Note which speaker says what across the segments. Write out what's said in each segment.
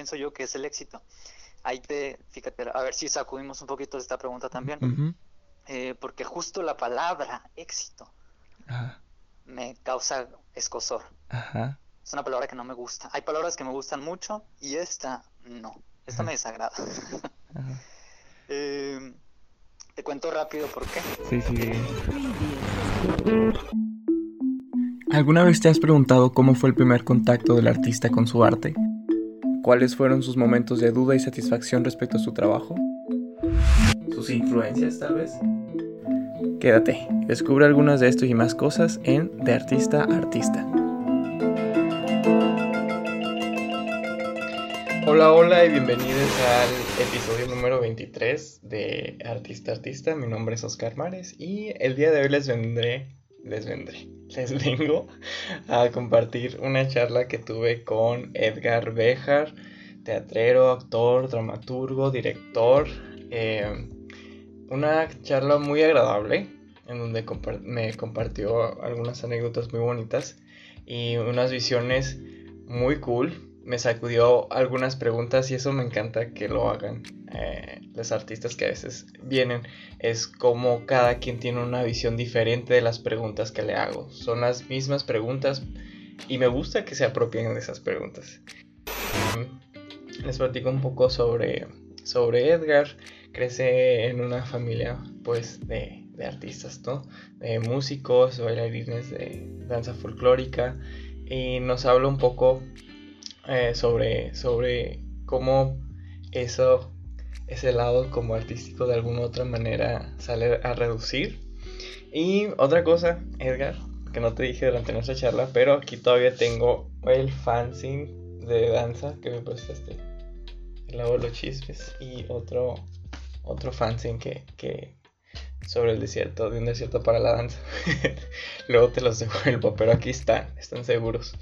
Speaker 1: pienso yo que es el éxito. Ahí te, fíjate, a ver si sacudimos un poquito de esta pregunta también, eh, porque justo la palabra éxito me causa escosor. Es una palabra que no me gusta. Hay palabras que me gustan mucho y esta no. Esta me desagrada. eh, te cuento rápido por qué. Sí, sí.
Speaker 2: ¿Alguna vez te has preguntado cómo fue el primer contacto del artista con su arte? ¿Cuáles fueron sus momentos de duda y satisfacción respecto a su trabajo? ¿Sus influencias tal vez? Quédate descubre algunas de esto y más cosas en De Artista a Artista. Hola, hola y bienvenidos al episodio número 23 de Artista Artista. Mi nombre es Oscar Mares y el día de hoy les vendré, les vendré, les vengo a compartir una charla que tuve con Edgar Bejar, teatrero, actor, dramaturgo, director. Eh, una charla muy agradable en donde me compartió algunas anécdotas muy bonitas y unas visiones muy cool me sacudió algunas preguntas y eso me encanta que lo hagan eh, los artistas que a veces vienen. Es como cada quien tiene una visión diferente de las preguntas que le hago. Son las mismas preguntas y me gusta que se apropien de esas preguntas. Les platico un poco sobre, sobre Edgar. Crece en una familia pues de, de artistas, ¿no? De músicos, bailarines de danza folclórica y nos habla un poco eh, sobre, sobre cómo eso, ese lado como artístico de alguna otra manera sale a reducir. Y otra cosa, Edgar, que no te dije durante nuestra charla, pero aquí todavía tengo el fanzine de danza que me prestaste. El lado de los chismes. Y otro, otro fanzine que, que sobre el desierto, de un desierto para la danza. Luego te los devuelvo, pero aquí están, están seguros.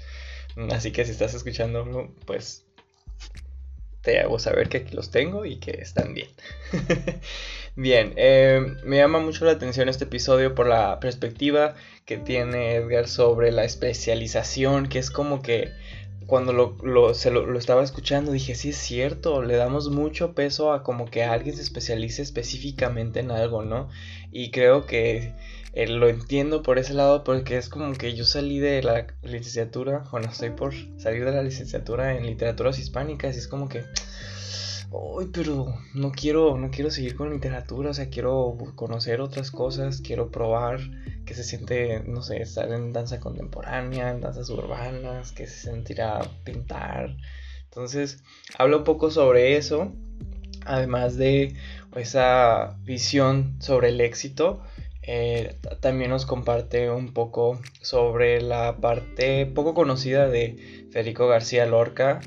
Speaker 2: Así que si estás escuchando, pues te hago saber que aquí los tengo y que están bien. bien, eh, me llama mucho la atención este episodio por la perspectiva que tiene Edgar sobre la especialización, que es como que cuando lo, lo, lo, estaba escuchando dije, sí es cierto, le damos mucho peso a como que alguien se especialice específicamente en algo, ¿no? Y creo que eh, lo entiendo por ese lado porque es como que yo salí de la licenciatura, bueno, estoy por salir de la licenciatura en literaturas hispánicas y es como que, uy, pero no quiero, no quiero seguir con literatura, o sea, quiero conocer otras cosas, quiero probar que se siente, no sé, estar en danza contemporánea, en danzas urbanas, que se sentirá pintar. Entonces, hablo un poco sobre eso, además de esa visión sobre el éxito. Eh, también nos comparte un poco sobre la parte poco conocida de Federico García Lorca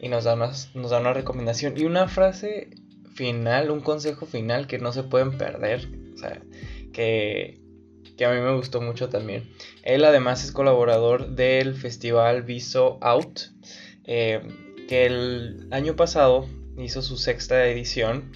Speaker 2: y nos da, nos da una recomendación y una frase final, un consejo final que no se pueden perder, o sea, que que a mí me gustó mucho también. Él además es colaborador del festival Viso Out, eh, que el año pasado hizo su sexta edición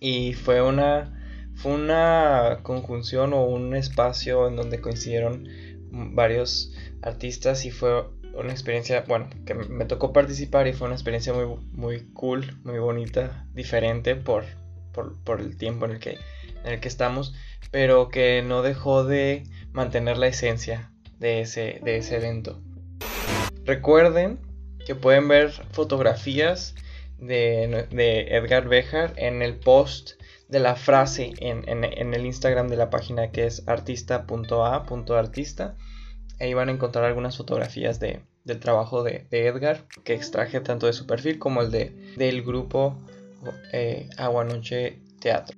Speaker 2: y fue una, fue una conjunción o un espacio en donde coincidieron varios artistas y fue una experiencia, bueno, que me tocó participar y fue una experiencia muy, muy cool, muy bonita, diferente por, por, por el tiempo en el que en el que estamos, pero que no dejó de mantener la esencia de ese, de ese evento. Recuerden que pueden ver fotografías de, Edgar Bejar en el post de la frase en, el Instagram de la página que es artista.a.artista. Ahí van a encontrar algunas fotografías de, del trabajo de, Edgar que extraje tanto de su perfil como el de, del grupo eh, Agua Noche Teatro.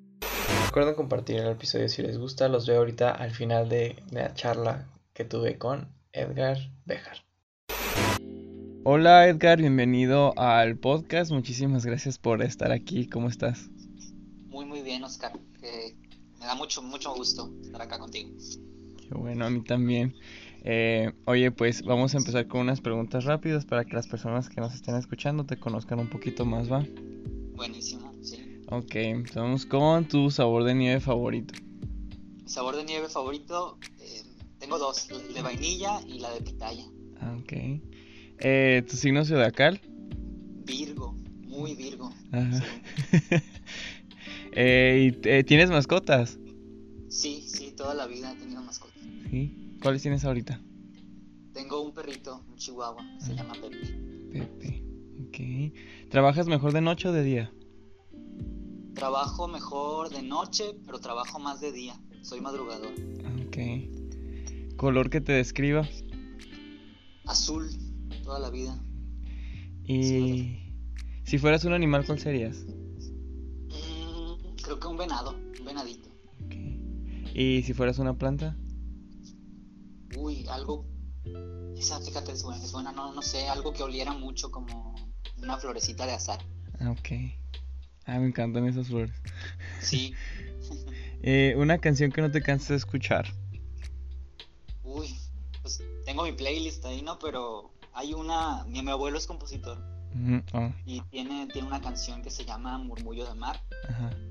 Speaker 2: Recuerden compartir el episodio si les gusta. Los veo ahorita al final de, la charla que tuve con Edgar Bejar. Hola Edgar, bienvenido al podcast. Muchísimas gracias por estar aquí. ¿Cómo estás?
Speaker 1: Bien, Oscar. me da mucho, mucho gusto estar acá contigo.
Speaker 2: Qué bueno, a mí también. Eh, oye, pues vamos a empezar con unas preguntas rápidas para que las personas que nos estén escuchando te conozcan un poquito más, ¿va?
Speaker 1: Buenísimo.
Speaker 2: Ok, empezamos con tu sabor de nieve favorito.
Speaker 1: Mi sabor de nieve favorito, eh, tengo dos, la de vainilla y la de pitaya.
Speaker 2: Ok. Eh, ¿Tu signo zodiacal?
Speaker 1: Virgo, muy Virgo.
Speaker 2: Eh, eh, ¿Tienes mascotas?
Speaker 1: Sí, sí, toda la vida he tenido mascotas.
Speaker 2: ¿Cuáles tienes ahorita?
Speaker 1: Tengo un perrito, un chihuahua, se llama Pepe.
Speaker 2: Pepe, ok. ¿Trabajas mejor de noche o de día?
Speaker 1: Trabajo mejor de noche, pero trabajo más de día. Soy madrugador.
Speaker 2: Ok. ¿Color que te describa?
Speaker 1: Azul, toda la vida.
Speaker 2: ¿Y si fueras un animal, cuál serías?
Speaker 1: Creo que un venado, un venadito.
Speaker 2: ¿Y si fueras una planta?
Speaker 1: Uy, algo. Esa, fíjate, es buena, es buena no, no sé, algo que oliera mucho como una florecita de azar.
Speaker 2: Ah, ok. Ah, me encantan esas flores.
Speaker 1: Sí.
Speaker 2: eh, una canción que no te canses de escuchar.
Speaker 1: Uy, pues tengo mi playlist ahí, ¿no? Pero hay una. Mi, abuelo es compositor. Oh. Y tiene, tiene una canción que se llama Murmullo de Mar.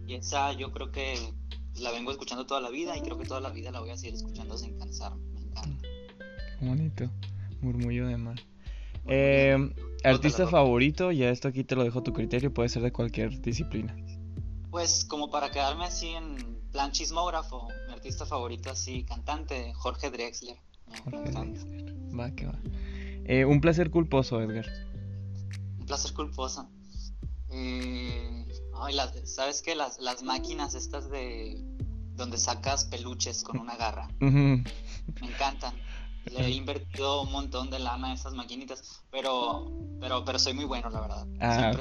Speaker 1: Y esa yo creo que la vengo escuchando toda la vida y creo que toda la vida la voy a seguir escuchando sin cansarme. Me encanta.
Speaker 2: bonito. Murmullo de Mar. Eh, artista favorito, ya esto aquí te lo dejo a tu criterio, puede ser de cualquier disciplina.
Speaker 1: Pues como para quedarme así en plan chismógrafo, mi artista favorito así, cantante, Jorge Drexler. Jorge Drexler.
Speaker 2: Va, que va. Eh, un placer culposo, Edgar.
Speaker 1: Placer culposo. Eh, ¿Sabes qué? Las, las máquinas estas de donde sacas peluches con una garra. Me encantan. Le he invertido un montón de lana a esas maquinitas, pero, pero, pero soy muy bueno, la verdad. Ah,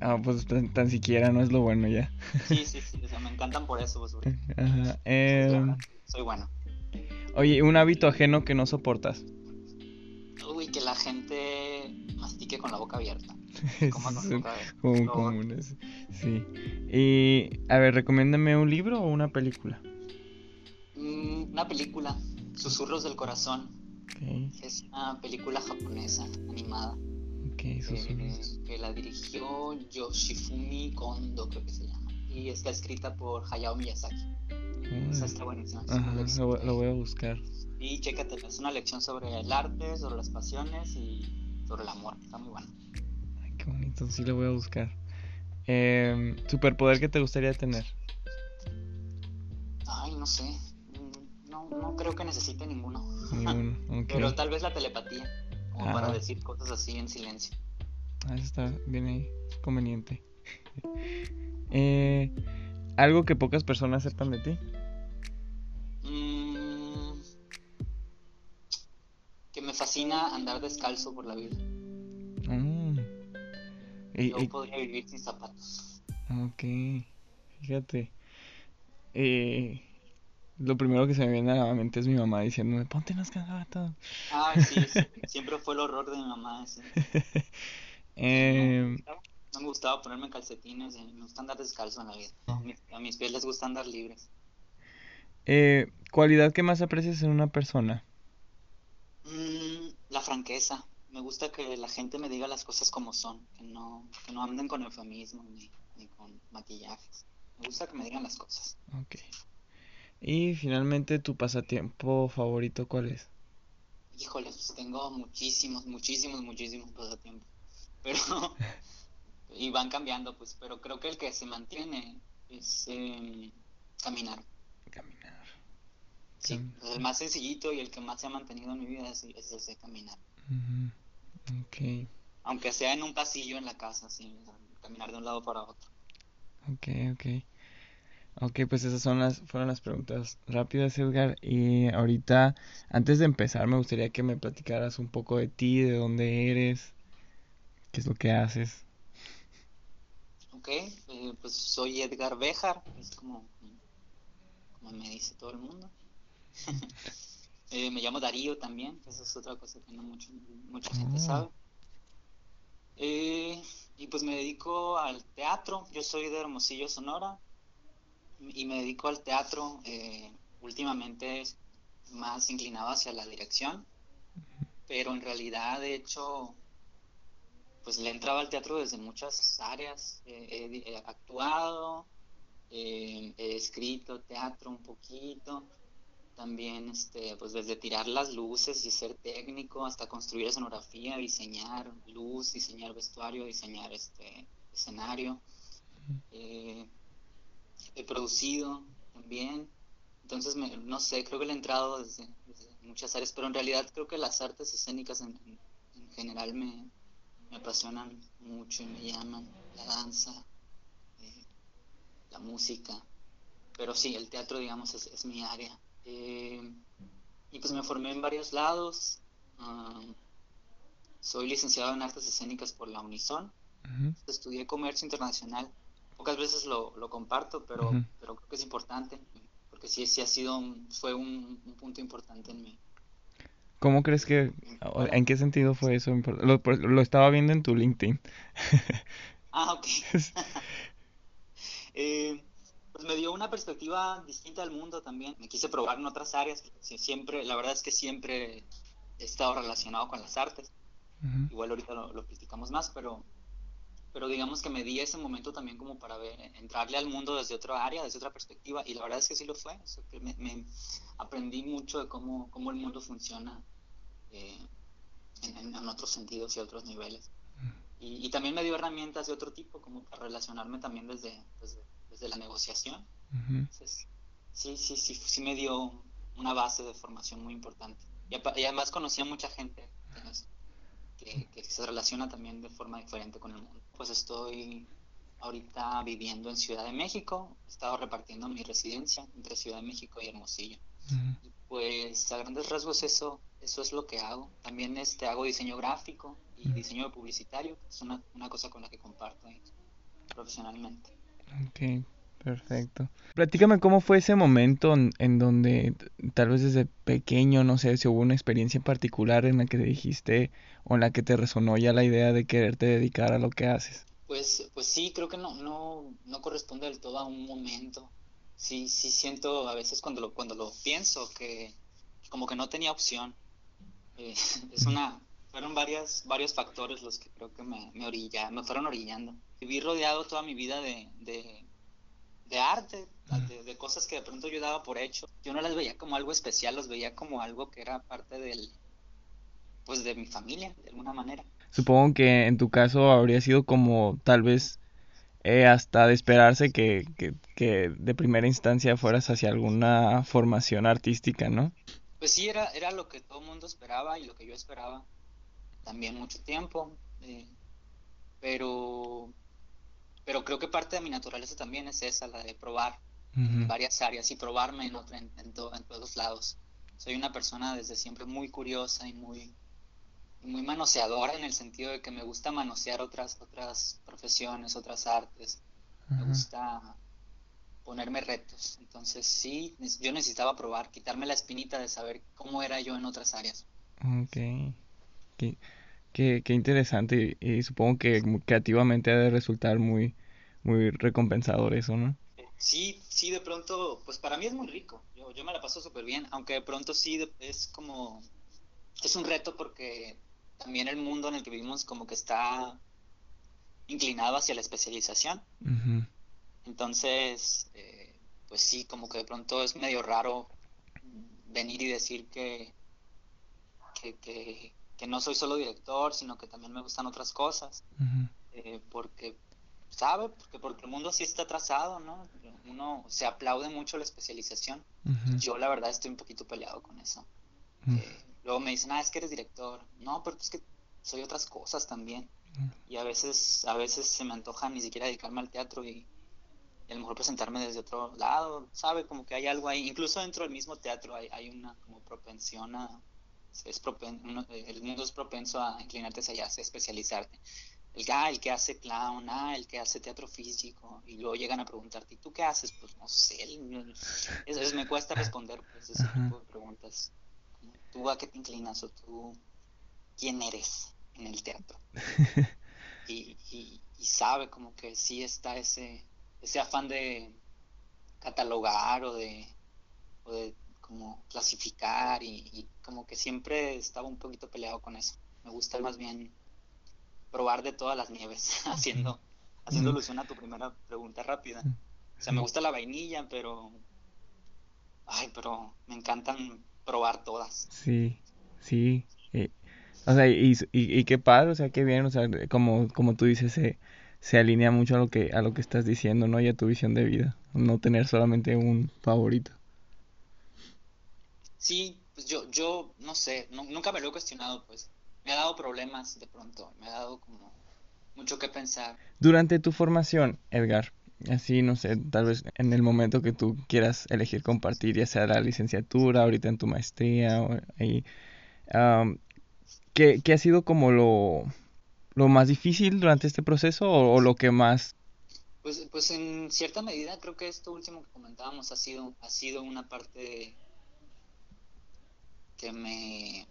Speaker 2: ah pues tan, siquiera no es lo bueno ya.
Speaker 1: Sí, sí, sí, o sea, me encantan por eso. Pues, Ajá, em, soy bueno.
Speaker 2: Oye, un hábito ajeno que no soportas.
Speaker 1: mastique con la boca abierta.
Speaker 2: Como con comunes. Sí. Y, a ver, recomiéndame un libro o una película.
Speaker 1: Mm, una película. Susurros del Corazón. Es una película japonesa animada.
Speaker 2: Okay,
Speaker 1: eh, que la dirigió Yoshifumi Kondo, creo que se llama. Y está escrita por Hayao Miyazaki. Esa está buenísima.
Speaker 2: lo, voy a buscar.
Speaker 1: Y chécatela, es una lección sobre el arte, sobre las pasiones y sobre el amor. Está muy bueno.
Speaker 2: Ay, qué bonito, sí lo voy a buscar. Eh, ¿Superpoder que te gustaría tener?
Speaker 1: Ay, no sé no creo que necesite ninguno. Pero tal vez la telepatía, como para decir cosas así en silencio.
Speaker 2: Ah, eso está bien ahí, conveniente. eh, ¿Algo que pocas personas sepan de ti?
Speaker 1: Mm, me fascina andar descalzo por la vida. Mm. Yo podría vivir sin zapatos.
Speaker 2: Ok, fíjate. Eh, lo primero que se me viene a la mente es mi mamá diciéndome, ponte unos
Speaker 1: zapatos. Ah, sí, siempre fue el horror de mi mamá ese.
Speaker 2: eh...
Speaker 1: no, me gustaba ponerme calcetines, eh, me gusta andar descalzo en la vida. A mis, pies les gusta andar libres.
Speaker 2: Eh, ¿Cualidad que más aprecias en una persona?
Speaker 1: Mm, la franqueza. Me gusta que la gente me diga las cosas como son, que no, que no anden con eufemismo ni, ni con maquillajes. Me gusta que me digan las cosas.
Speaker 2: Ok. Y finalmente, ¿tu pasatiempo favorito cuál es?
Speaker 1: Híjole, pues tengo muchísimos, muchísimos, muchísimos pasatiempos. Pero, y van cambiando, pues, pero creo que el que se mantiene es em, caminar.
Speaker 2: Caminar.
Speaker 1: Sí, el más sencillito y el que más se ha mantenido en mi vida es, ese caminar.
Speaker 2: Ok.
Speaker 1: Aunque sea en un pasillo en la casa, sí, caminar de un lado para otro.
Speaker 2: Ok, ok. Ok, pues esas son las, fueron las preguntas rápidas, Edgar. Y ahorita, antes de empezar, me gustaría que me platicaras un poco de ti, de dónde eres, qué es lo que haces.
Speaker 1: Ok, eh, pues soy Edgar Bejar, es como, como me dice todo el mundo. eh, me llamo Darío también, esa es otra cosa que no mucho, mucha gente ah. sabe. Eh, y pues me dedico al teatro, yo soy de Hermosillo, Sonora y me dedico al teatro, eh, últimamente más inclinado hacia la dirección, pero en realidad de hecho pues le entraba al teatro desde muchas áreas, he actuado, he escrito teatro un poquito, también este pues desde tirar las luces y ser técnico hasta construir escenografía diseñar luz diseñar vestuario diseñar este escenario eh, he producido también. Entonces no sé creo que le he entrado desde, muchas áreas pero en realidad creo que las artes escénicas en, general me, me, apasionan mucho y me llaman la danza eh, la música. Pero sí el teatro digamos es mi área eh, y pues me formé en varios lados. Ah, soy licenciado en artes escénicas por la Unison. Estudié comercio internacional. Pocas veces lo, comparto, pero, pero creo que es importante, porque sí, sí ha sido, fue un, punto importante en mí.
Speaker 2: ¿Cómo crees que, en qué sentido fue eso? Lo, lo estaba viendo en tu LinkedIn.
Speaker 1: ah, ok. eh, pues me dio una perspectiva distinta al mundo también. Me quise probar en otras áreas. Siempre, la verdad es que siempre he estado relacionado con las artes. Igual ahorita lo, lo, criticamos más, pero, pero digamos que me di ese momento también como para ver, entrarle al mundo desde otra área, desde otra perspectiva. Y la verdad es que sí lo fue. me, aprendí mucho de cómo, cómo el mundo funciona eh, en, otros sentidos y otros niveles. y, también me dio herramientas de otro tipo, como para relacionarme también desde, desde de la negociación. sí, sí, sí, sí me dio una base de formación muy importante. Y, además conocí a mucha gente que, que, se relaciona también de forma diferente con el mundo. Pues estoy ahorita viviendo en Ciudad de México, he estado repartiendo mi residencia entre Ciudad de México y Hermosillo. pues a grandes rasgos eso, eso es lo que hago. También este, hago diseño gráfico y diseño publicitario, es una, una cosa con la que comparto profesionalmente.
Speaker 2: Ok, perfecto. Platícame cómo fue ese momento en, donde tal vez desde pequeño, no sé si hubo una experiencia en particular en la que te dijiste o en la que te resonó ya la idea de quererte dedicar a lo que haces.
Speaker 1: Pues, pues sí, creo que no, no, no corresponde del todo a un momento. Sí, sí siento a veces cuando lo, cuando lo pienso que como que no tenía opción. Eh, es una, fueron varias, varios factores los que creo que me, me, orilla, me fueron orillando. Viví rodeado toda mi vida de, de, arte, de, cosas que de pronto yo daba por hecho. Yo no las veía como algo especial, los veía como algo que era parte del, pues de mi familia, de alguna manera.
Speaker 2: Supongo que en tu caso habría sido como tal vez eh, hasta de esperarse que, que, que de primera instancia fueras hacia alguna formación artística, ¿no?
Speaker 1: Pues sí, era, era lo que todo el mundo esperaba y lo que yo esperaba también mucho tiempo, eh, pero, pero creo que parte de mi naturaleza también es esa, la de probar en varias áreas y probarme en, en, en, todos lados. Soy una persona desde siempre muy curiosa y muy, muy manoseadora en el sentido de que me gusta manosear otras, otras profesiones, otras artes. Me gusta ponerme retos. Entonces sí, yo necesitaba probar, quitarme la espinita de saber cómo era yo en otras áreas.
Speaker 2: Ok. Qué, qué, interesante y, supongo que creativamente ha de resultar muy, muy recompensador eso, ¿no?
Speaker 1: Sí, sí, de pronto, pues para mí es muy rico. Yo, yo me la paso súper bien, aunque de pronto sí es como, es un reto porque también el mundo en el que vivimos como que está inclinado hacia la especialización. Entonces, eh, pues sí, como que de pronto es medio raro venir y decir que, que, que no soy solo director, sino que también me gustan otras cosas. Eh, porque, ¿sabe? Porque, porque el mundo así está trazado, ¿no? Uno se aplaude mucho la especialización. Yo, la verdad, estoy un poquito peleado con eso. Eh, luego me dicen, ah, es que eres director. No, pero es que soy otras cosas también. Y a veces, a veces se me antoja ni siquiera dedicarme al teatro y, y a lo mejor presentarme desde otro lado, ¿sabe? Como que hay algo ahí. Incluso dentro del mismo teatro hay, hay una como propensión a es el mundo es propenso a inclinarte hacia allá, a especializarte. El, ah, el que hace clown, ah, el que hace teatro físico, y luego llegan a preguntarte, ¿y tú qué haces? Pues no sé, eso me cuesta responder pues, ese tipo de preguntas. ¿Tú a qué te inclinas o tú quién eres en el teatro? y, y, y sabe como que sí está ese, ese afán de catalogar o de, o de como clasificar y, como que siempre estaba un poquito peleado con eso. Me gusta más bien probar de todas las nieves, haciendo, haciendo alusión a tu primera pregunta rápida. O sea, me gusta la vainilla, pero ay, pero me encantan probar todas.
Speaker 2: Sí, sí. o sea, y, y, qué padre, o sea, qué bien, o sea, como, como tú dices, se, se alinea mucho a lo que a lo que estás diciendo, ¿no? Y a tu visión de vida, no tener solamente un favorito.
Speaker 1: Sí, pues yo, yo no sé, nunca me lo he cuestionado, pues. Me ha dado problemas de pronto, me ha dado como mucho que pensar.
Speaker 2: Durante tu formación, Edgar, así, no sé, tal vez en el momento que tú quieras elegir compartir, ya sea la licenciatura, ahorita en tu maestría, o ahí, ¿qué, ¿qué, ha sido como lo, lo más difícil durante este proceso o, lo que más...
Speaker 1: Pues, pues en cierta medida creo que esto último que comentábamos ha sido, ha sido una parte que me,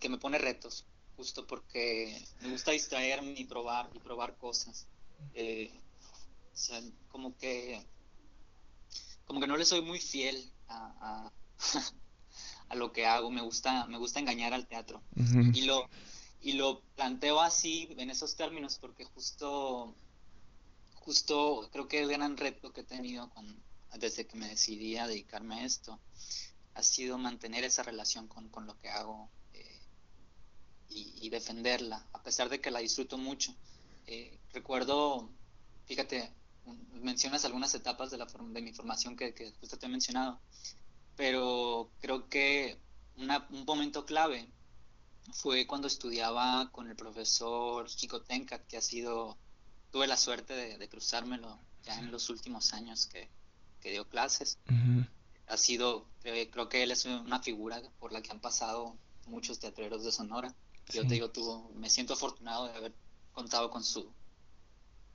Speaker 1: que me pone retos, justo porque me gusta distraerme y probar y probar cosas. Eh, o sea, como que como que no le soy muy fiel a, a, lo que hago. Me gusta me gusta engañar al teatro y lo y lo planteo así en esos términos porque justo justo creo que el gran reto que he tenido desde que me decidí a dedicarme a esto ha sido mantener esa relación con, con lo que hago eh, y, defenderla, a pesar de que la disfruto mucho. Eh, recuerdo, fíjate, mencionas algunas etapas de, la, de mi formación que, que justo te mencionado, pero creo que un momento clave fue cuando estudiaba con el profesor Chico Tenka, que ha sido, tuve la suerte de, cruzármelo ya en los últimos años que, dio clases. Ha sido, creo que él es una figura por la que han pasado muchos teatreros de Sonora. Yo te digo, tuvo, me siento afortunado de haber contado con su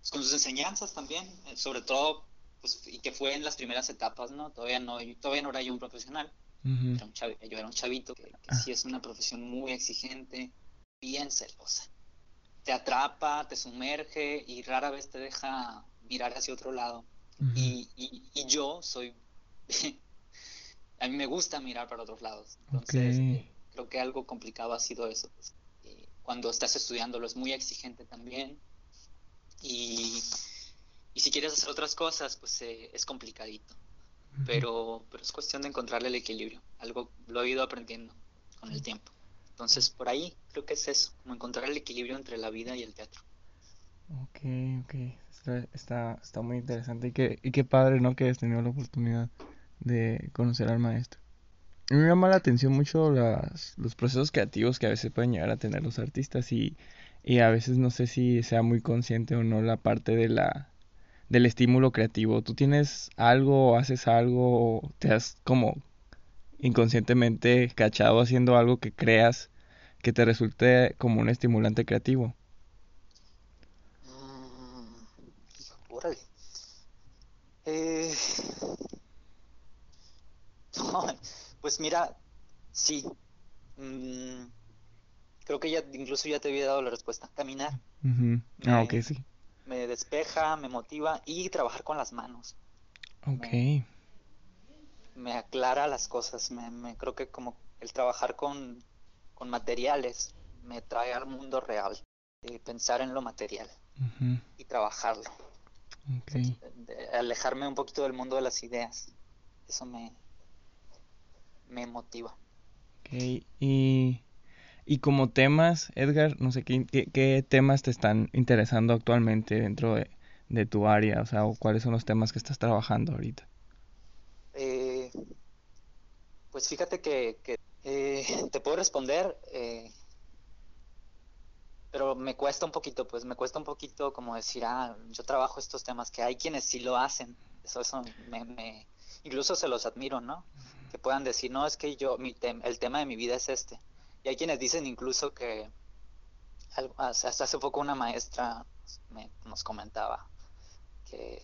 Speaker 1: con sus enseñanzas también, eh, sobre todo, pues, y que fue en las primeras etapas, ¿no? Todavía no, todavía no era yo un profesional, yo era un chavito que, ah. sí es una profesión muy exigente, bien celosa. Te atrapa, te sumerge y rara vez te deja mirar hacia otro lado. y, y, yo soy... a mí me gusta mirar para otros lados. Entonces, creo que algo complicado ha sido eso. Eh, cuando estás estudiándolo es muy exigente también. Y, y si quieres hacer otras cosas, pues eh, es complicadito pero, pero es cuestión de encontrarle el equilibrio. Algo lo he ido aprendiendo con el tiempo. Entonces, por ahí creo que es eso, como encontrar el equilibrio entre la vida y el teatro.
Speaker 2: Ok, ok. Está, está, muy interesante y qué, y qué padre, ¿no? Que hayas tenido la oportunidad de conocer al maestro. Me llama la atención mucho las, los procesos creativos que a veces pueden llegar a tener los artistas y, y a veces no sé si sea muy consciente o no la parte de la del estímulo creativo. ¿Tú tienes algo, haces algo, te has como inconscientemente cachado haciendo algo que creas que te resulte como un estimulante creativo?
Speaker 1: Mm, eh, pues mira, sí. Mm, creo que ya incluso ya te había dado la respuesta. Caminar.
Speaker 2: Ah, ok, sí
Speaker 1: me despeja, me motiva y trabajar con las manos.
Speaker 2: Ok.
Speaker 1: Me, aclara las cosas, me, creo que como el trabajar con, materiales me trae al mundo real, eh, pensar en lo material y trabajarlo.
Speaker 2: Okay.
Speaker 1: alejarme un poquito del mundo de las ideas, eso me, me motiva.
Speaker 2: Ok, y y como temas, Edgar, no sé qué, qué, temas te están interesando actualmente dentro de, tu área, o sea, o cuáles son los temas que estás trabajando ahorita.
Speaker 1: Eh, pues fíjate que, eh, te puedo responder, eh, pero me cuesta un poquito, pues me cuesta un poquito como decir, ah, yo trabajo estos temas, que hay quienes sí lo hacen, eso, eso me, incluso se los admiro, ¿no? Que puedan decir, no, es que yo, mi el tema de mi vida es este y hay quienes dicen incluso que hasta hace poco una maestra nos comentaba que,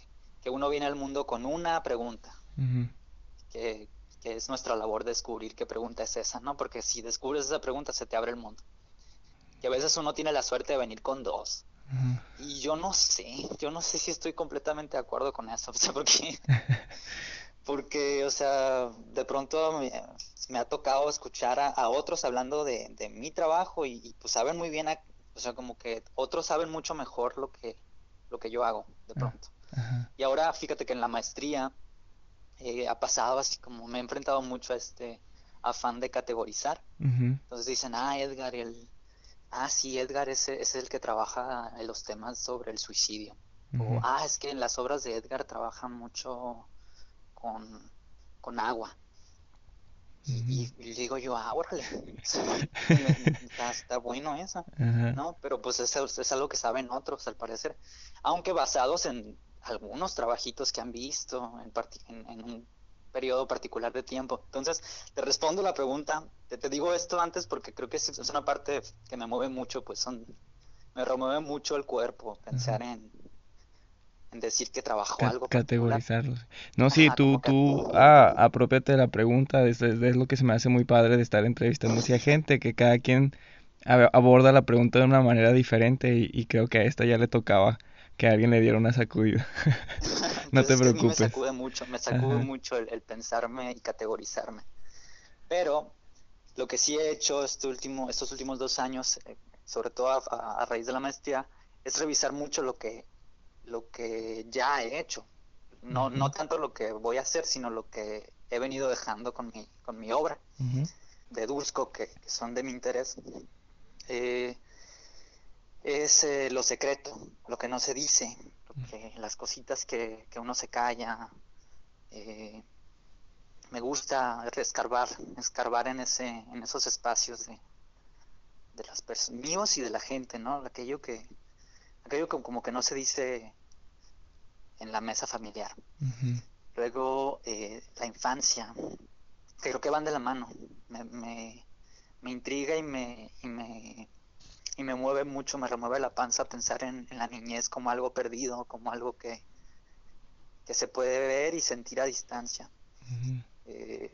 Speaker 1: uno viene al mundo con una pregunta, que, es nuestra labor descubrir qué pregunta es esa, ¿no? Porque si descubres esa pregunta se te abre el mundo. Y a veces uno tiene la suerte de venir con dos. Y yo no sé, yo no sé si estoy completamente de acuerdo con eso, o sea, porque porque, o sea, de pronto me, ha tocado escuchar a, otros hablando de, mi trabajo y, pues saben muy bien, o sea, como que otros saben mucho mejor lo que, lo que yo hago de ah, pronto. Y ahora fíjate que en la maestría eh, ha pasado así como me he enfrentado mucho a este afán de categorizar. Entonces dicen, ah, Edgar, el... Ah, sí, Edgar es, es el que trabaja en los temas sobre el suicidio. O, ah, es que en las obras de Edgar trabajan mucho con, con agua. Y, digo yo, ah, órale, está, bueno eso, ¿no? Pero pues es, es, algo que saben otros, al parecer. Aunque basados en algunos trabajitos que han visto en, en, un periodo particular de tiempo. Entonces, te respondo la pregunta, te, te digo esto antes porque creo que es, es, una parte que me mueve mucho, pues son, me remueve mucho el cuerpo pensar en, en decir que trabajó algo.
Speaker 2: Categorizarlos. No, sí, tú, tú, ah, apropiate de la pregunta, es, es, lo que se me hace muy padre de estar entrevistando a gente, que cada quien aborda la pregunta de una manera diferente y, creo que a esta ya le tocaba que alguien le diera una sacudida. no te preocupes.
Speaker 1: me sacude mucho, me sacude mucho el, pensarme y categorizarme. Pero lo que sí he hecho este último, estos últimos dos años, eh, sobre todo a, a raíz de la maestría, es revisar mucho lo que lo que ya he hecho. No, no tanto lo que voy a hacer, sino lo que he venido dejando con mi, con mi obra de Dursco, que, son de mi interés. Eh, es eh, lo secreto, lo que no se dice, las cositas que, uno se calla. Eh, me gusta escarbar, escarbar en, ese, en esos espacios de, de las personas, míos y de la gente, ¿no? Aquello que, aquello que como que no se dice en la mesa familiar. Luego, eh, la infancia, creo que van de la mano. Me, me, me intriga y me, y me, y me mueve mucho, me remueve la panza pensar en, la niñez como algo perdido, como algo que, que se puede ver y sentir a distancia. Eh,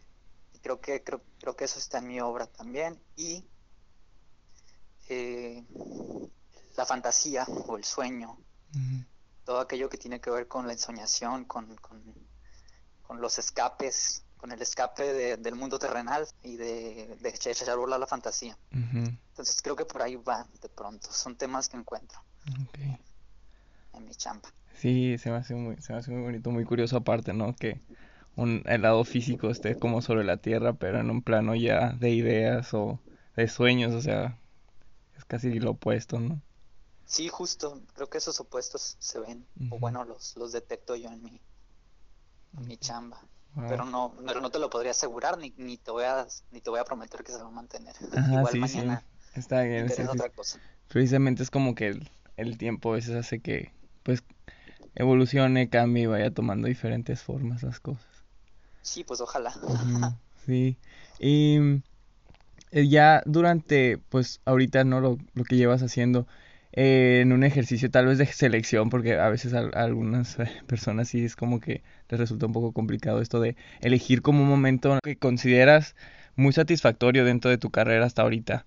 Speaker 1: creo que creo, creo que eso está en mi obra también y eh, la fantasía o el sueño todo aquello que tiene que ver con la ensoñación, con, con, los escapes, con el escape del mundo terrenal y de, de echar volar la fantasía. Entonces creo que por ahí va de pronto, son temas que encuentro en mi chamba.
Speaker 2: Sí, se me, hace muy, se me hace muy bonito, muy curioso aparte, ¿no? Que un, el lado físico esté como sobre la tierra, pero en un plano ya de ideas o de sueños, o sea, es casi lo opuesto, ¿no?
Speaker 1: Sí, justo, creo que esos opuestos se ven, o bueno, los, los detecto yo en mi, en mi chamba. Pero no, pero no te lo podría asegurar ni, ni te voy a ni te voy a prometer que se va a mantener. Igual mañana
Speaker 2: Está bien, otra cosa. Precisamente es como que el, tiempo a veces hace que pues evolucione, cambie y vaya tomando diferentes formas las cosas.
Speaker 1: Sí, pues ojalá.
Speaker 2: sí. Y eh, ya durante, pues ahorita, ¿no? Lo, lo que llevas haciendo, en un ejercicio tal vez de selección, porque a veces a, algunas eh, personas sí es como que les resulta un poco complicado esto de elegir como un momento que consideras muy satisfactorio dentro de tu carrera hasta ahorita.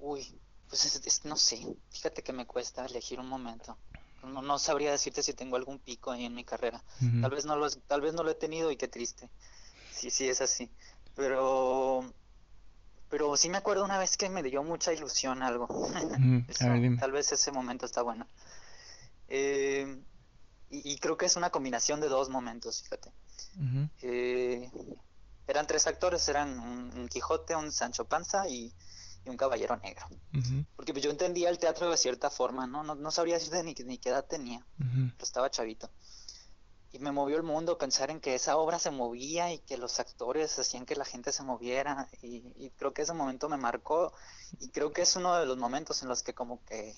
Speaker 1: Uy, pues no sé, fíjate que me cuesta elegir un momento. No, no sabría decirte si tengo algún pico ahí en mi carrera. Tal vez no lo tal vez no lo he tenido y qué triste. Sí, sí es así. Pero pero sí me acuerdo una vez que me dio mucha ilusión algo. tal vez ese momento está bueno. Eh, y, creo que es una combinación de dos momentos, fíjate. Eh, eran tres actores, eran un, Quijote, un Sancho Panza y, un Caballero Negro. Porque pues, yo entendía el teatro de cierta forma, ¿no? No, sabría decirte ni, ni qué edad tenía, pero estaba chavito y me movió el mundo pensar en que esa obra se movía y que los actores hacían que la gente se moviera y, creo que ese momento me marcó y creo que es uno de los momentos en los que como que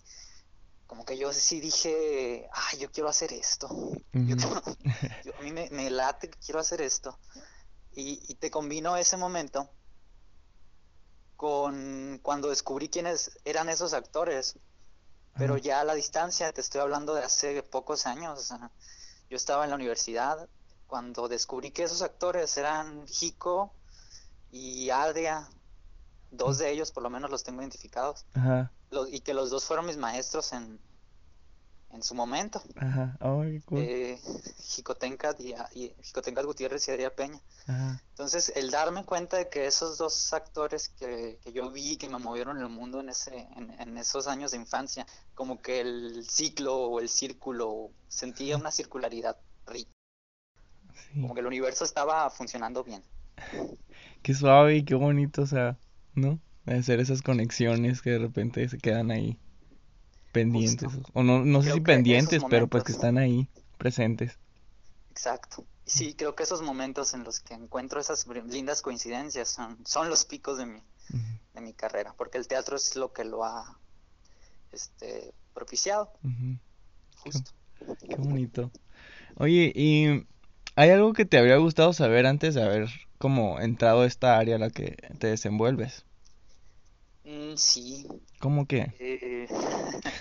Speaker 1: como que yo sí dije ay yo quiero hacer esto a mí me, late que quiero hacer esto y, te combino ese momento con cuando descubrí quiénes eran esos actores pero ya a la distancia te estoy hablando de hace pocos años yo estaba en la universidad cuando descubrí que esos actores eran Jico y Adria, dos de ellos por lo menos los tengo identificados, y que los dos fueron mis maestros en, en su momento.
Speaker 2: Ajá, oh, qué cool.
Speaker 1: Eh, Jicotenca, y, Gutiérrez y Adrián Peña. Ajá. Entonces, el darme cuenta de que esos dos actores que, que yo vi que me movieron el mundo en, ese, en, esos años de infancia, como que el ciclo o el círculo, sentía una circularidad rica. Como que el universo estaba funcionando bien.
Speaker 2: Qué suave y qué bonito, o sea, ¿no? Hacer esas conexiones que de repente se quedan ahí pendientes. O no, no sé si pendientes, pero pues que están ahí presentes.
Speaker 1: Exacto. Sí, creo que esos momentos en los que encuentro esas lindas coincidencias son, son los picos de mi, de mi carrera, porque el teatro es lo que lo ha este, propiciado.
Speaker 2: Justo. Qué, bonito. Oye, ¿y hay algo que te habría gustado saber antes de haber como entrado a esta área a la que te desenvuelves?
Speaker 1: Mm, sí.
Speaker 2: ¿Cómo que?
Speaker 1: Eh,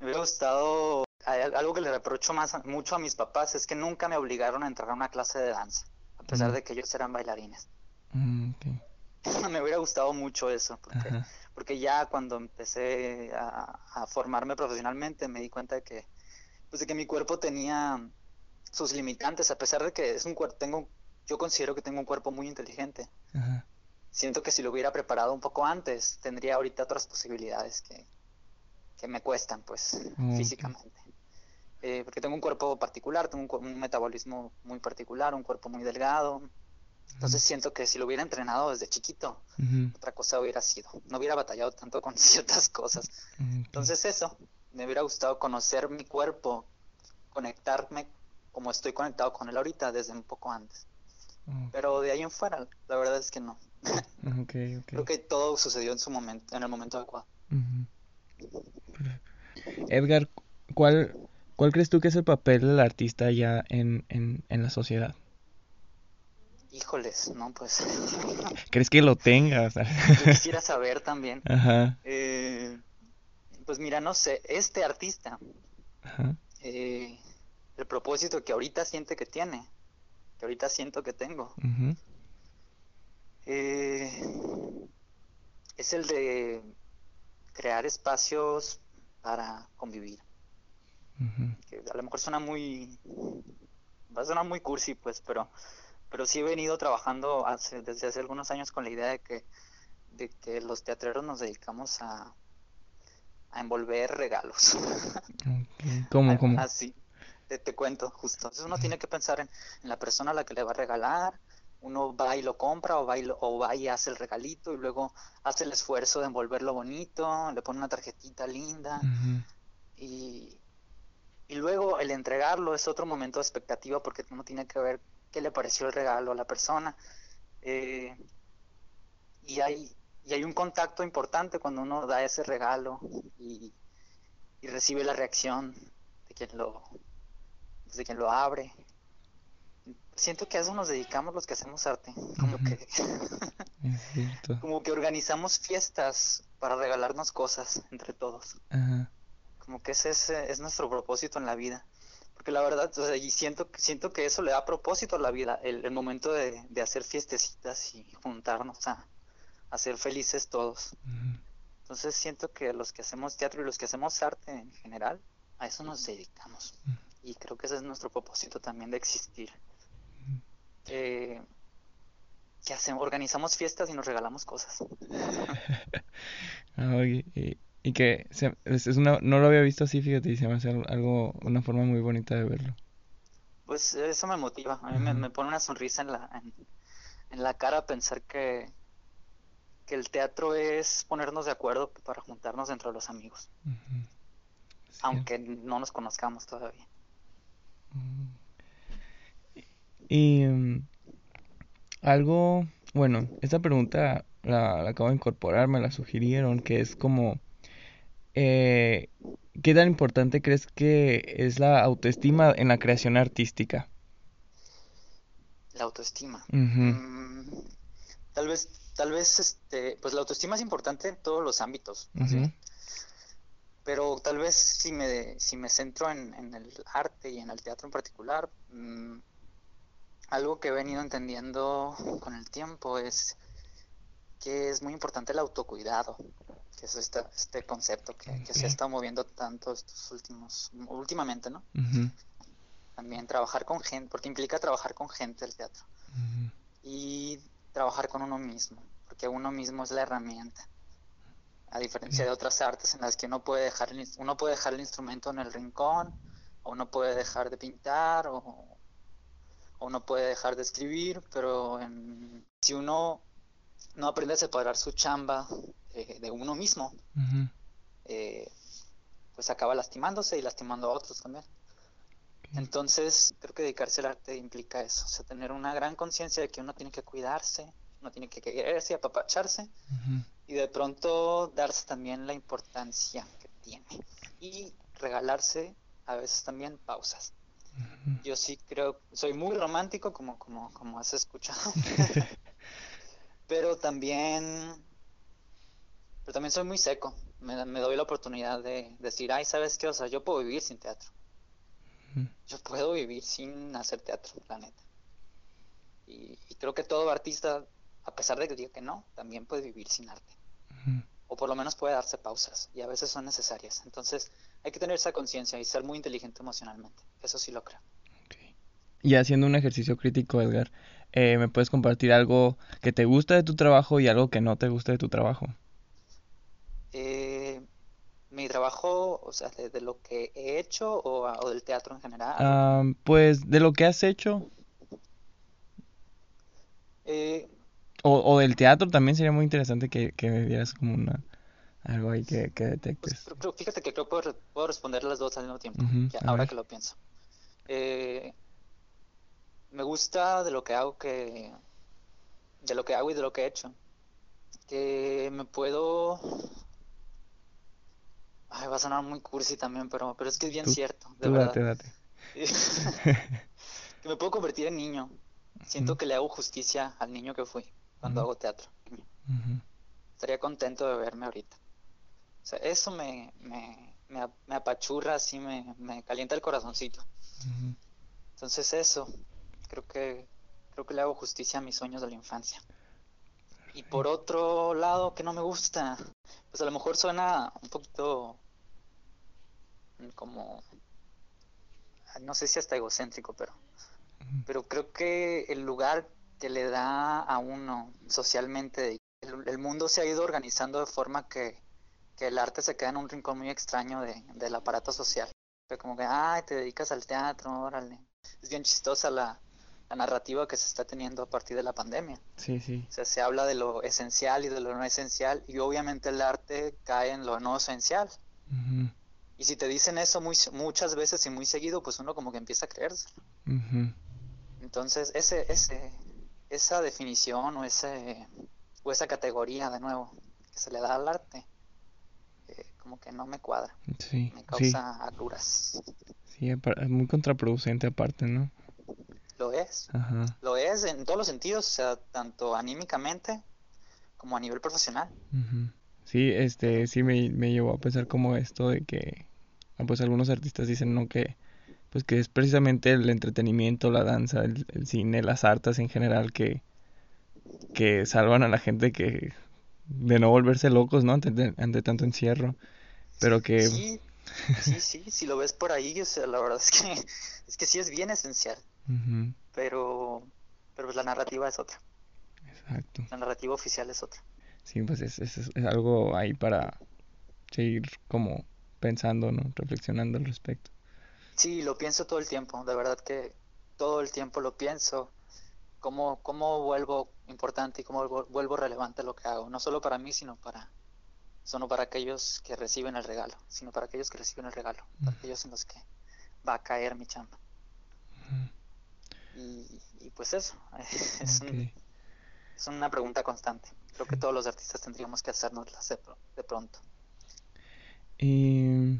Speaker 1: me hubiera gustado. Algo que le reprocho más mucho a mis papás es que nunca me obligaron a entrar a una clase de danza, a pesar de que ellos eran bailarines. Mm, me hubiera gustado mucho eso, porque, porque ya cuando empecé a, formarme profesionalmente me di cuenta de que, pues de que mi cuerpo tenía sus limitantes, a pesar de que es un cuerpo, tengo, yo considero que tengo un cuerpo muy inteligente. Ajá siento que si lo hubiera preparado un poco antes, tendría ahorita otras posibilidades que, que me cuestan, pues, físicamente. Eh, porque tengo un cuerpo particular, tengo un, metabolismo muy particular, un cuerpo muy delgado. Entonces siento que si lo hubiera entrenado desde chiquito, otra cosa hubiera sido. No hubiera batallado tanto con ciertas cosas. Entonces eso, me hubiera gustado conocer mi cuerpo, conectarme como estoy conectado con él ahorita desde un poco antes. Pero de ahí en fuera, la verdad es que no. Creo que todo sucedió en su momento, en el momento adecuado.
Speaker 2: Edgar, ¿cuál, ¿cuál crees tú que es el papel del artista ya en, en, en la sociedad?
Speaker 1: Híjoles, no, pues.
Speaker 2: ¿Crees que lo tengas?
Speaker 1: quisiera saber también. Ajá. Eh, pues mira, no sé, este artista, eh, el propósito que ahorita siente que tiene, que ahorita siento que tengo, eh, es el de crear espacios para convivir. que a lo mejor suena muy, va a sonar muy cursi, pues, pero, pero sí he venido trabajando hace, desde hace algunos años con la idea de que, de que los teatreros nos dedicamos a, a envolver regalos.
Speaker 2: ¿Cómo, cómo?
Speaker 1: Así, te, te, cuento, justo. Entonces uno tiene que pensar en, en, la persona a la que le va a regalar, uno va y lo compra o va y, o va y hace el regalito y luego hace el esfuerzo de envolverlo bonito, le pone una tarjetita linda y, y luego el entregarlo es otro momento de expectativa porque uno tiene que ver qué le pareció el regalo a la persona. Eh, y, hay, y hay un contacto importante cuando uno da ese regalo y, y recibe la reacción de quien lo, de quien lo abre siento que a eso nos dedicamos los que hacemos arte, como que como que organizamos fiestas para regalarnos cosas entre todos. Como que ese es, nuestro propósito en la vida. Porque la verdad, y siento, siento que eso le da propósito a la vida, el, momento de, hacer fiestecitas y juntarnos a, a ser felices todos. Entonces siento que los que hacemos teatro y los que hacemos arte en general, a eso nos dedicamos. Y creo que ese es nuestro propósito también de existir eh, que hacemos, organizamos fiestas y nos regalamos cosas.
Speaker 2: y, que es una, no lo había visto así, fíjate, y se me hace algo, una forma muy bonita de verlo.
Speaker 1: Pues eso me motiva, a mí me, pone una sonrisa en la, en, la cara pensar que, que el teatro es ponernos de acuerdo para juntarnos entre los amigos, aunque no nos conozcamos todavía.
Speaker 2: Y mm, algo, bueno, esta pregunta la, acabo de incorporar, me la sugirieron, que es como, eh, ¿qué tan importante crees que es la autoestima en la creación artística?
Speaker 1: La autoestima. Mm, tal vez, tal vez, este, pues la autoestima es importante en todos los ámbitos. Pero tal vez si me, si me centro en, en, el arte y en el teatro en particular, mm, algo que he venido entendiendo con el tiempo es que es muy importante el autocuidado. que es este concepto que, se ha estado moviendo tanto estos últimos, últimamente, ¿no? También trabajar con gente, porque implica trabajar con gente el teatro. Y trabajar con uno mismo, porque uno mismo es la herramienta. A diferencia de otras artes en las que uno puede dejar el, uno puede dejar el instrumento en el rincón, o uno puede dejar de pintar, o, uno puede dejar de escribir, pero si uno no aprende a separar su chamba eh, de uno mismo, eh, pues acaba lastimándose y lastimando a otros también. Entonces, creo que dedicarse al arte implica eso, o sea, tener una gran conciencia de que uno tiene que cuidarse, uno tiene que quererse y apapacharse, y de pronto darse también la importancia que tiene. Y regalarse a veces también pausas. Yo sí creo, soy muy romántico, como, como, como has escuchado, pero también, pero también soy muy seco. Me, me doy la oportunidad de decir, ay, ¿sabes qué? O sea, yo puedo vivir sin teatro yo puedo vivir sin hacer teatro, la neta. Y, creo que todo artista, a pesar de que diga que no, también puede vivir sin arte. O por lo menos puede darse pausas, y a veces son necesarias. Entonces, hay que tener esa conciencia y ser muy inteligente emocionalmente. Eso sí lo creo.
Speaker 2: Y haciendo un ejercicio crítico, Edgar, eh, ¿me puedes compartir algo que te gusta de tu trabajo y algo que no te gusta de tu trabajo?
Speaker 1: Eh, mi trabajo, o sea, de, lo que he hecho o, del teatro en general?
Speaker 2: Ah, pues de lo que has hecho.
Speaker 1: Eh,
Speaker 2: o, del teatro también sería muy interesante que, me dieras como una algo ahí que, que detectes.
Speaker 1: Pues, fíjate que creo que puedo, puedo, responder las dos al mismo tiempo, ahora que lo pienso. Eh, me gusta de lo que hago que de lo que hago y de lo que he hecho que me puedo Ay, va a sonar muy cursi también, pero, pero es que es bien cierto, de verdad. Date, date. que me puedo convertir en niño. Siento que le hago justicia al niño que fui cuando hago teatro. Estaría contento de verme ahorita. Sea, eso me, me, me, apachurra, así me, me calienta el corazoncito. Entonces eso, creo que, creo que le hago justicia a mis sueños de la infancia. Y por otro lado, que no me gusta, pues a lo mejor suena un poquito como, no sé si hasta egocéntrico, pero, pero creo que el lugar que le da a uno socialmente, el, mundo se ha ido organizando de forma que, que, el arte se queda en un rincón muy extraño de, del aparato social. como que, ay, te dedicas al teatro, órale. Es bien chistosa la, la narrativa que se está teniendo a partir de la pandemia.
Speaker 2: Sí, sí.
Speaker 1: O sea, se habla de lo esencial y de lo no esencial y obviamente el arte cae en lo no esencial. Y si te dicen eso muy, muchas veces y muy seguido, pues uno como que empieza a creerse. Entonces, ese, ese, esa definición o, ese, o esa categoría, de nuevo, que se le da al arte, eh, como que no me cuadra.
Speaker 2: Sí,
Speaker 1: me causa agruras.
Speaker 2: Sí, es muy contraproducente aparte, ¿no?
Speaker 1: Lo es. Lo es en todos los sentidos, o sea, tanto anímicamente como a nivel profesional.
Speaker 2: Sí, este, sí me, me llevó a pensar como esto de que, ah, pues algunos artistas dicen, ¿no? Que, pues que es precisamente el entretenimiento, la danza, el, cine, las artes en general que, que salvan a la gente que, de no volverse locos, ¿no? Ante, ante tanto encierro. Pero que...
Speaker 1: Sí, sí, sí, si lo ves por ahí, o sea, la verdad es que, es que sí es bien esencial pero, pero pues la narrativa es otra.
Speaker 2: Exacto.
Speaker 1: La narrativa oficial es otra.
Speaker 2: Sí, pues es, es, es algo ahí para seguir como pensando, ¿no? Reflexionando al respecto.
Speaker 1: Sí, lo pienso todo el tiempo, de verdad que todo el tiempo lo pienso. Cómo, cómo vuelvo importante y cómo vuelvo, relevante lo que hago, no solo para mí, sino para, solo para aquellos que reciben el regalo, sino para aquellos que reciben el regalo, para aquellos en los que va a caer mi chamba. Y, pues eso, es, es, una pregunta constante. Creo que todos los artistas tendríamos que hacernos de, pronto.
Speaker 2: Y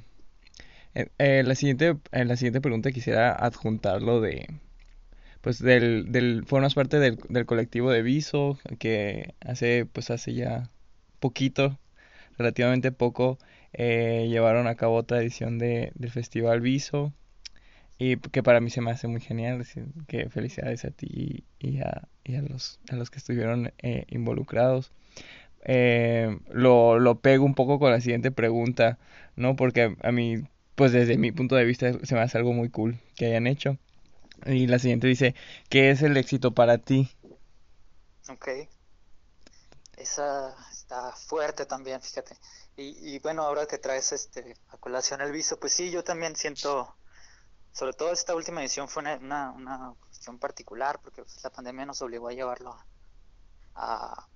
Speaker 2: eh, eh, la siguiente eh, la siguiente pregunta quisiera adjuntarlo de pues del, del formas parte del, del colectivo de Viso que hace pues hace ya poquito relativamente poco llevaron a cabo otra edición de, del festival Viso y que para mí se me hace muy genial. Que felicidades a ti y a, y a, los, a los que estuvieron eh, involucrados. eh, lo, lo pego un poco con la siguiente pregunta, ¿no? Porque a mí, pues desde mi punto de vista se me hace algo muy cool que hayan hecho. Y la siguiente dice, ¿qué es el éxito para ti?
Speaker 1: Ok. Esa está fuerte también, fíjate. Y, y bueno, ahora que traes este a colación el viso, pues sí, yo también siento, sobre todo esta última edición fue una, una, cuestión particular, porque pues, la pandemia nos obligó a llevarlo a,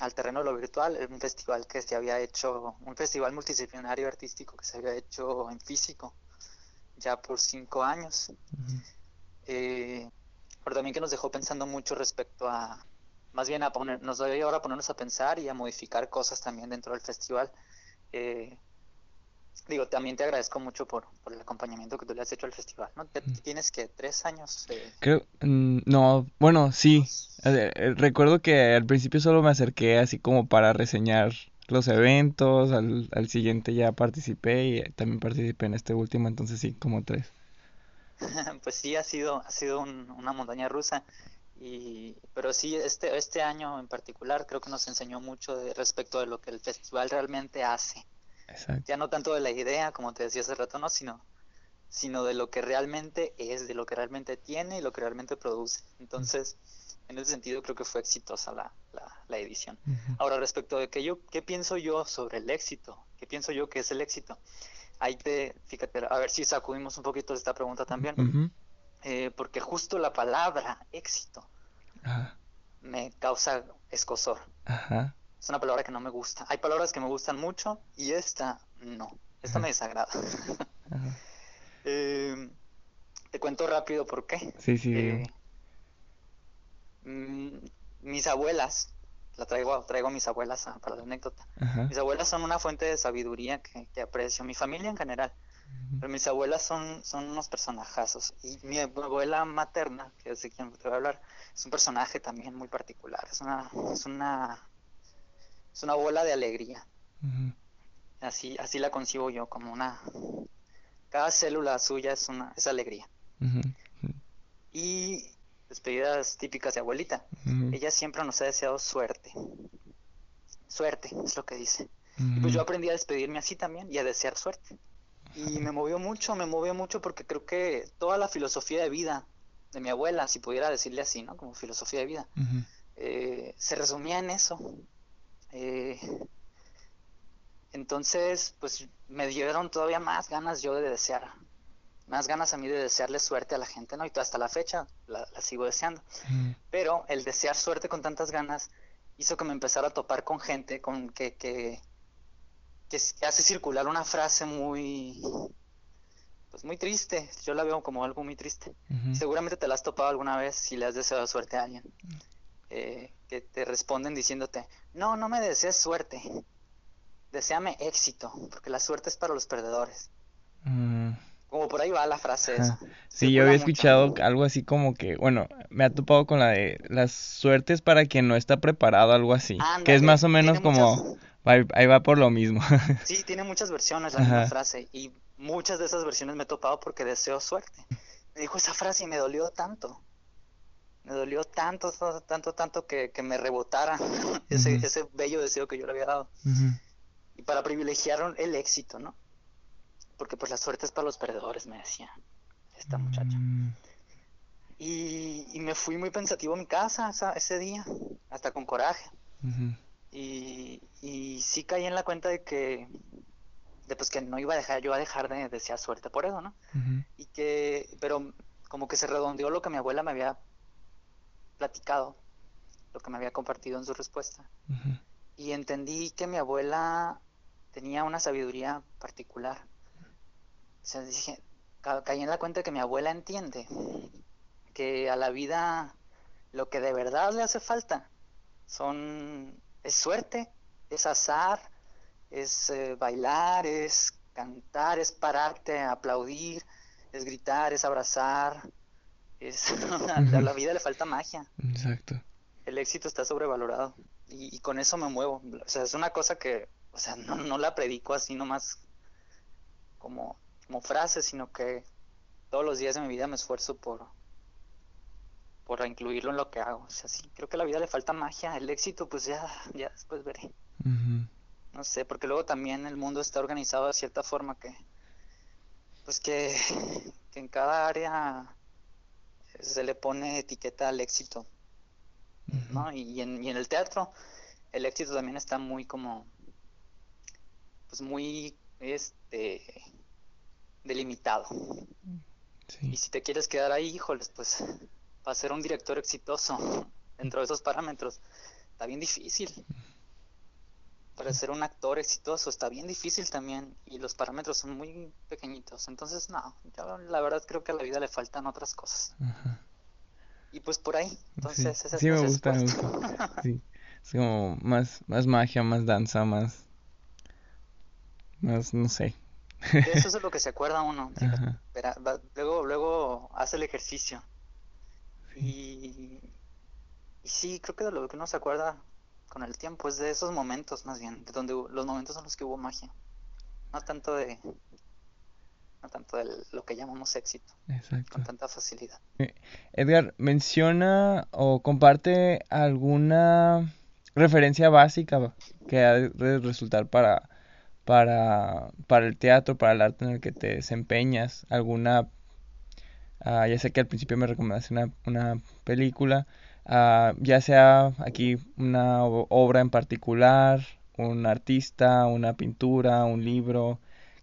Speaker 1: al terreno de lo virtual, un festival que se había hecho, un festival multidisciplinario artístico que se había hecho en físico ya por cinco años. Eh, pero también que nos dejó pensando mucho respecto a, más bien a poner, nos doy ahora ponernos a pensar y a modificar cosas también dentro del festival. Eh, digo, también te agradezco mucho por, por, el acompañamiento que tú le has hecho al festival, ¿no? ¿Tienes que tres años? Eh...
Speaker 2: Creo, mm, no, bueno, sí. Eh, recuerdo que al principio solo me acerqué así como para reseñar los eventos, al, al siguiente ya participé y también participé en este último, entonces sí, como tres.
Speaker 1: pues sí, ha sido, ha sido un, una montaña rusa. Y, pero sí, este, este año en particular creo que nos enseñó mucho de, respecto de lo que el festival realmente hace.
Speaker 2: Exacto.
Speaker 1: Ya no tanto de la idea, como te decía hace rato, no, sino, sino de lo que realmente es, de lo que realmente tiene y lo que realmente produce. Entonces, en ese sentido creo que fue exitosa la, la, la edición. Ahora, respecto de que yo, ¿qué pienso yo sobre el éxito? ¿Qué pienso yo que es el éxito? Ahí te, fíjate, a ver si sacudimos un poquito de esta pregunta también. Eh, porque justo la palabra éxito
Speaker 2: Ajá.
Speaker 1: me causa escosor.
Speaker 2: Ajá.
Speaker 1: Es una palabra que no me gusta. Hay palabras que me gustan mucho y esta no. Esta
Speaker 2: Ajá.
Speaker 1: me desagrada. Eh, te cuento rápido por qué.
Speaker 2: Sí, sí,
Speaker 1: Eh, mm, mis abuelas, la traigo, traigo a mis abuelas a- para la anécdota.
Speaker 2: Ajá.
Speaker 1: Mis abuelas son una fuente de sabiduría que, que aprecio. Mi familia en general. Pero mis abuelas son, son unos personajazos. Y mi abuela materna, que es de quien te voy a hablar, es un personaje también muy particular. Es una, es una, es una abuela de alegría. Así, así la concibo yo, como una, cada célula suya es una, es alegría. Y despedidas típicas de abuelita. Ella siempre nos ha deseado suerte. Suerte, es lo que dice. Y pues yo aprendí a despedirme así también y a desear suerte. Y me movió mucho, me movió mucho porque creo que toda la filosofía de vida de mi abuela, si pudiera decirle así, ¿no? Como filosofía de vida, eh, se resumía en eso. Eh, entonces, pues me dieron todavía más ganas yo de desear, más ganas a mí de desearle suerte a la gente, ¿no? Y hasta la fecha la, la sigo deseando.
Speaker 2: Ujú.
Speaker 1: Pero el desear suerte con tantas ganas hizo que me empezara a topar con gente con que, que, que hace circular una frase muy, pues muy triste. Yo la veo como algo muy triste. Seguramente te la has topado alguna vez si le has deseado suerte a alguien. Eh, que te responden diciéndote, no, no me desees suerte, deséame éxito, porque la suerte es para los perdedores.
Speaker 2: Mm.
Speaker 1: Como por ahí va la frase esa.
Speaker 2: Sí, yo había
Speaker 1: mucho.
Speaker 2: escuchado algo así como que, bueno, me ha topado con la de las suertes para quien no está preparado, algo así, que es más o menos como,
Speaker 1: muchas-
Speaker 2: ahí, ahí va por lo mismo.
Speaker 1: Sí, tiene muchas versiones la misma frase y muchas de esas versiones me he topado porque deseo suerte. Me dijo esa frase y me dolió tanto. Me dolió tanto, tanto, tanto, tanto que, que me rebotara ese, ese bello deseo que yo le había dado. Y para privilegiar el éxito, ¿no? Porque pues la suerte es para los perdedores, me decía esta muchacha.
Speaker 2: Mm.
Speaker 1: Y, y me fui muy pensativo a mi casa esa- ese día, hasta con coraje. Y, y sí caí en la cuenta de que, de pues que no iba a dejar, yo a dejar de desear suerte por eso, ¿no? Y que, pero como que se redondeó lo que mi abuela me había platicado, lo que me había compartido en su respuesta. Y entendí que mi abuela tenía una sabiduría particular. O sea, dije, ca- caí en la cuenta de que mi abuela entiende que a la vida lo que de verdad le hace falta son es suerte, es azar, es eh, bailar, es cantar, es pararte aplaudir, es gritar, es abrazar, es a la vida le falta magia.
Speaker 2: Exacto.
Speaker 1: El éxito está sobrevalorado y, y con eso me muevo. O sea, es una cosa que, o sea, no, no la predico así nomás como, como frase, sino que todos los días de mi vida me esfuerzo por, por incluirlo en lo que hago. O sea, sí, creo que a la vida le falta magia, el éxito, pues ya, ya después veré. No sé, porque luego también el mundo está organizado de cierta forma que, pues que, que en cada área se le pone etiqueta al éxito, ¿no? Y en, y en el teatro el éxito también está muy como, pues muy, este, delimitado. Y si te quieres quedar ahí, híjoles, pues para ser un director exitoso dentro de esos parámetros, está bien difícil. Para ser un actor exitoso está bien difícil también y los parámetros son muy pequeñitos. Entonces, no, yo la verdad creo que a la vida le faltan otras cosas. Y pues por ahí, entonces
Speaker 2: sí, ese sí me gusta, me gusta. Sí. Es como más, más magia, más danza, más... Más, no sé.
Speaker 1: Eso es lo que se acuerda uno. luego, luego hace el ejercicio. Y, y sí, creo que de lo que uno se acuerda con el tiempo es de esos momentos más bien, de donde los momentos en los que hubo magia. No tanto de no tanto de lo que llamamos éxito. Exacto. Con tanta facilidad.
Speaker 2: Eh, Edgar, menciona o comparte alguna referencia básica que ha de resultar para, para, para el teatro, para el arte en el que te desempeñas, alguna, ah, ya sé que al principio me recomendaste una, una película, uh, ya sea aquí una obra en particular, un artista, una pintura, un libro,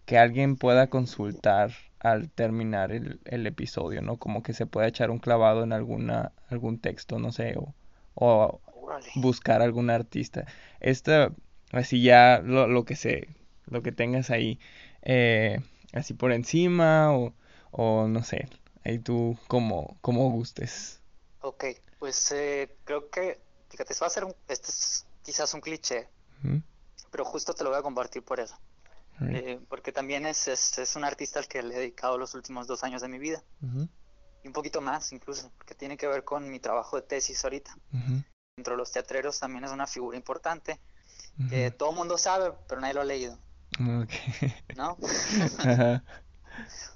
Speaker 2: que alguien pueda consultar al terminar el, el episodio, ¿no? Como que se pueda echar un clavado en alguna, algún texto, no sé, o, o buscar algún artista. Esta, así ya lo, lo que se, lo que tengas ahí, eh, así por encima o, o no sé, ahí tú como, como gustes.
Speaker 1: Ok, pues eh, creo que, fíjate, va a ser un, este es quizás un cliché, pero justo te lo voy a compartir por eso. Eh, porque también es, es, es, un artista al que le he dedicado los últimos dos años de mi vida. Y un poquito más incluso, porque tiene que ver con mi trabajo de tesis ahorita dentro de los teatreros también es una figura importante que todo el mundo sabe, pero nadie lo ha leído. ¿No? o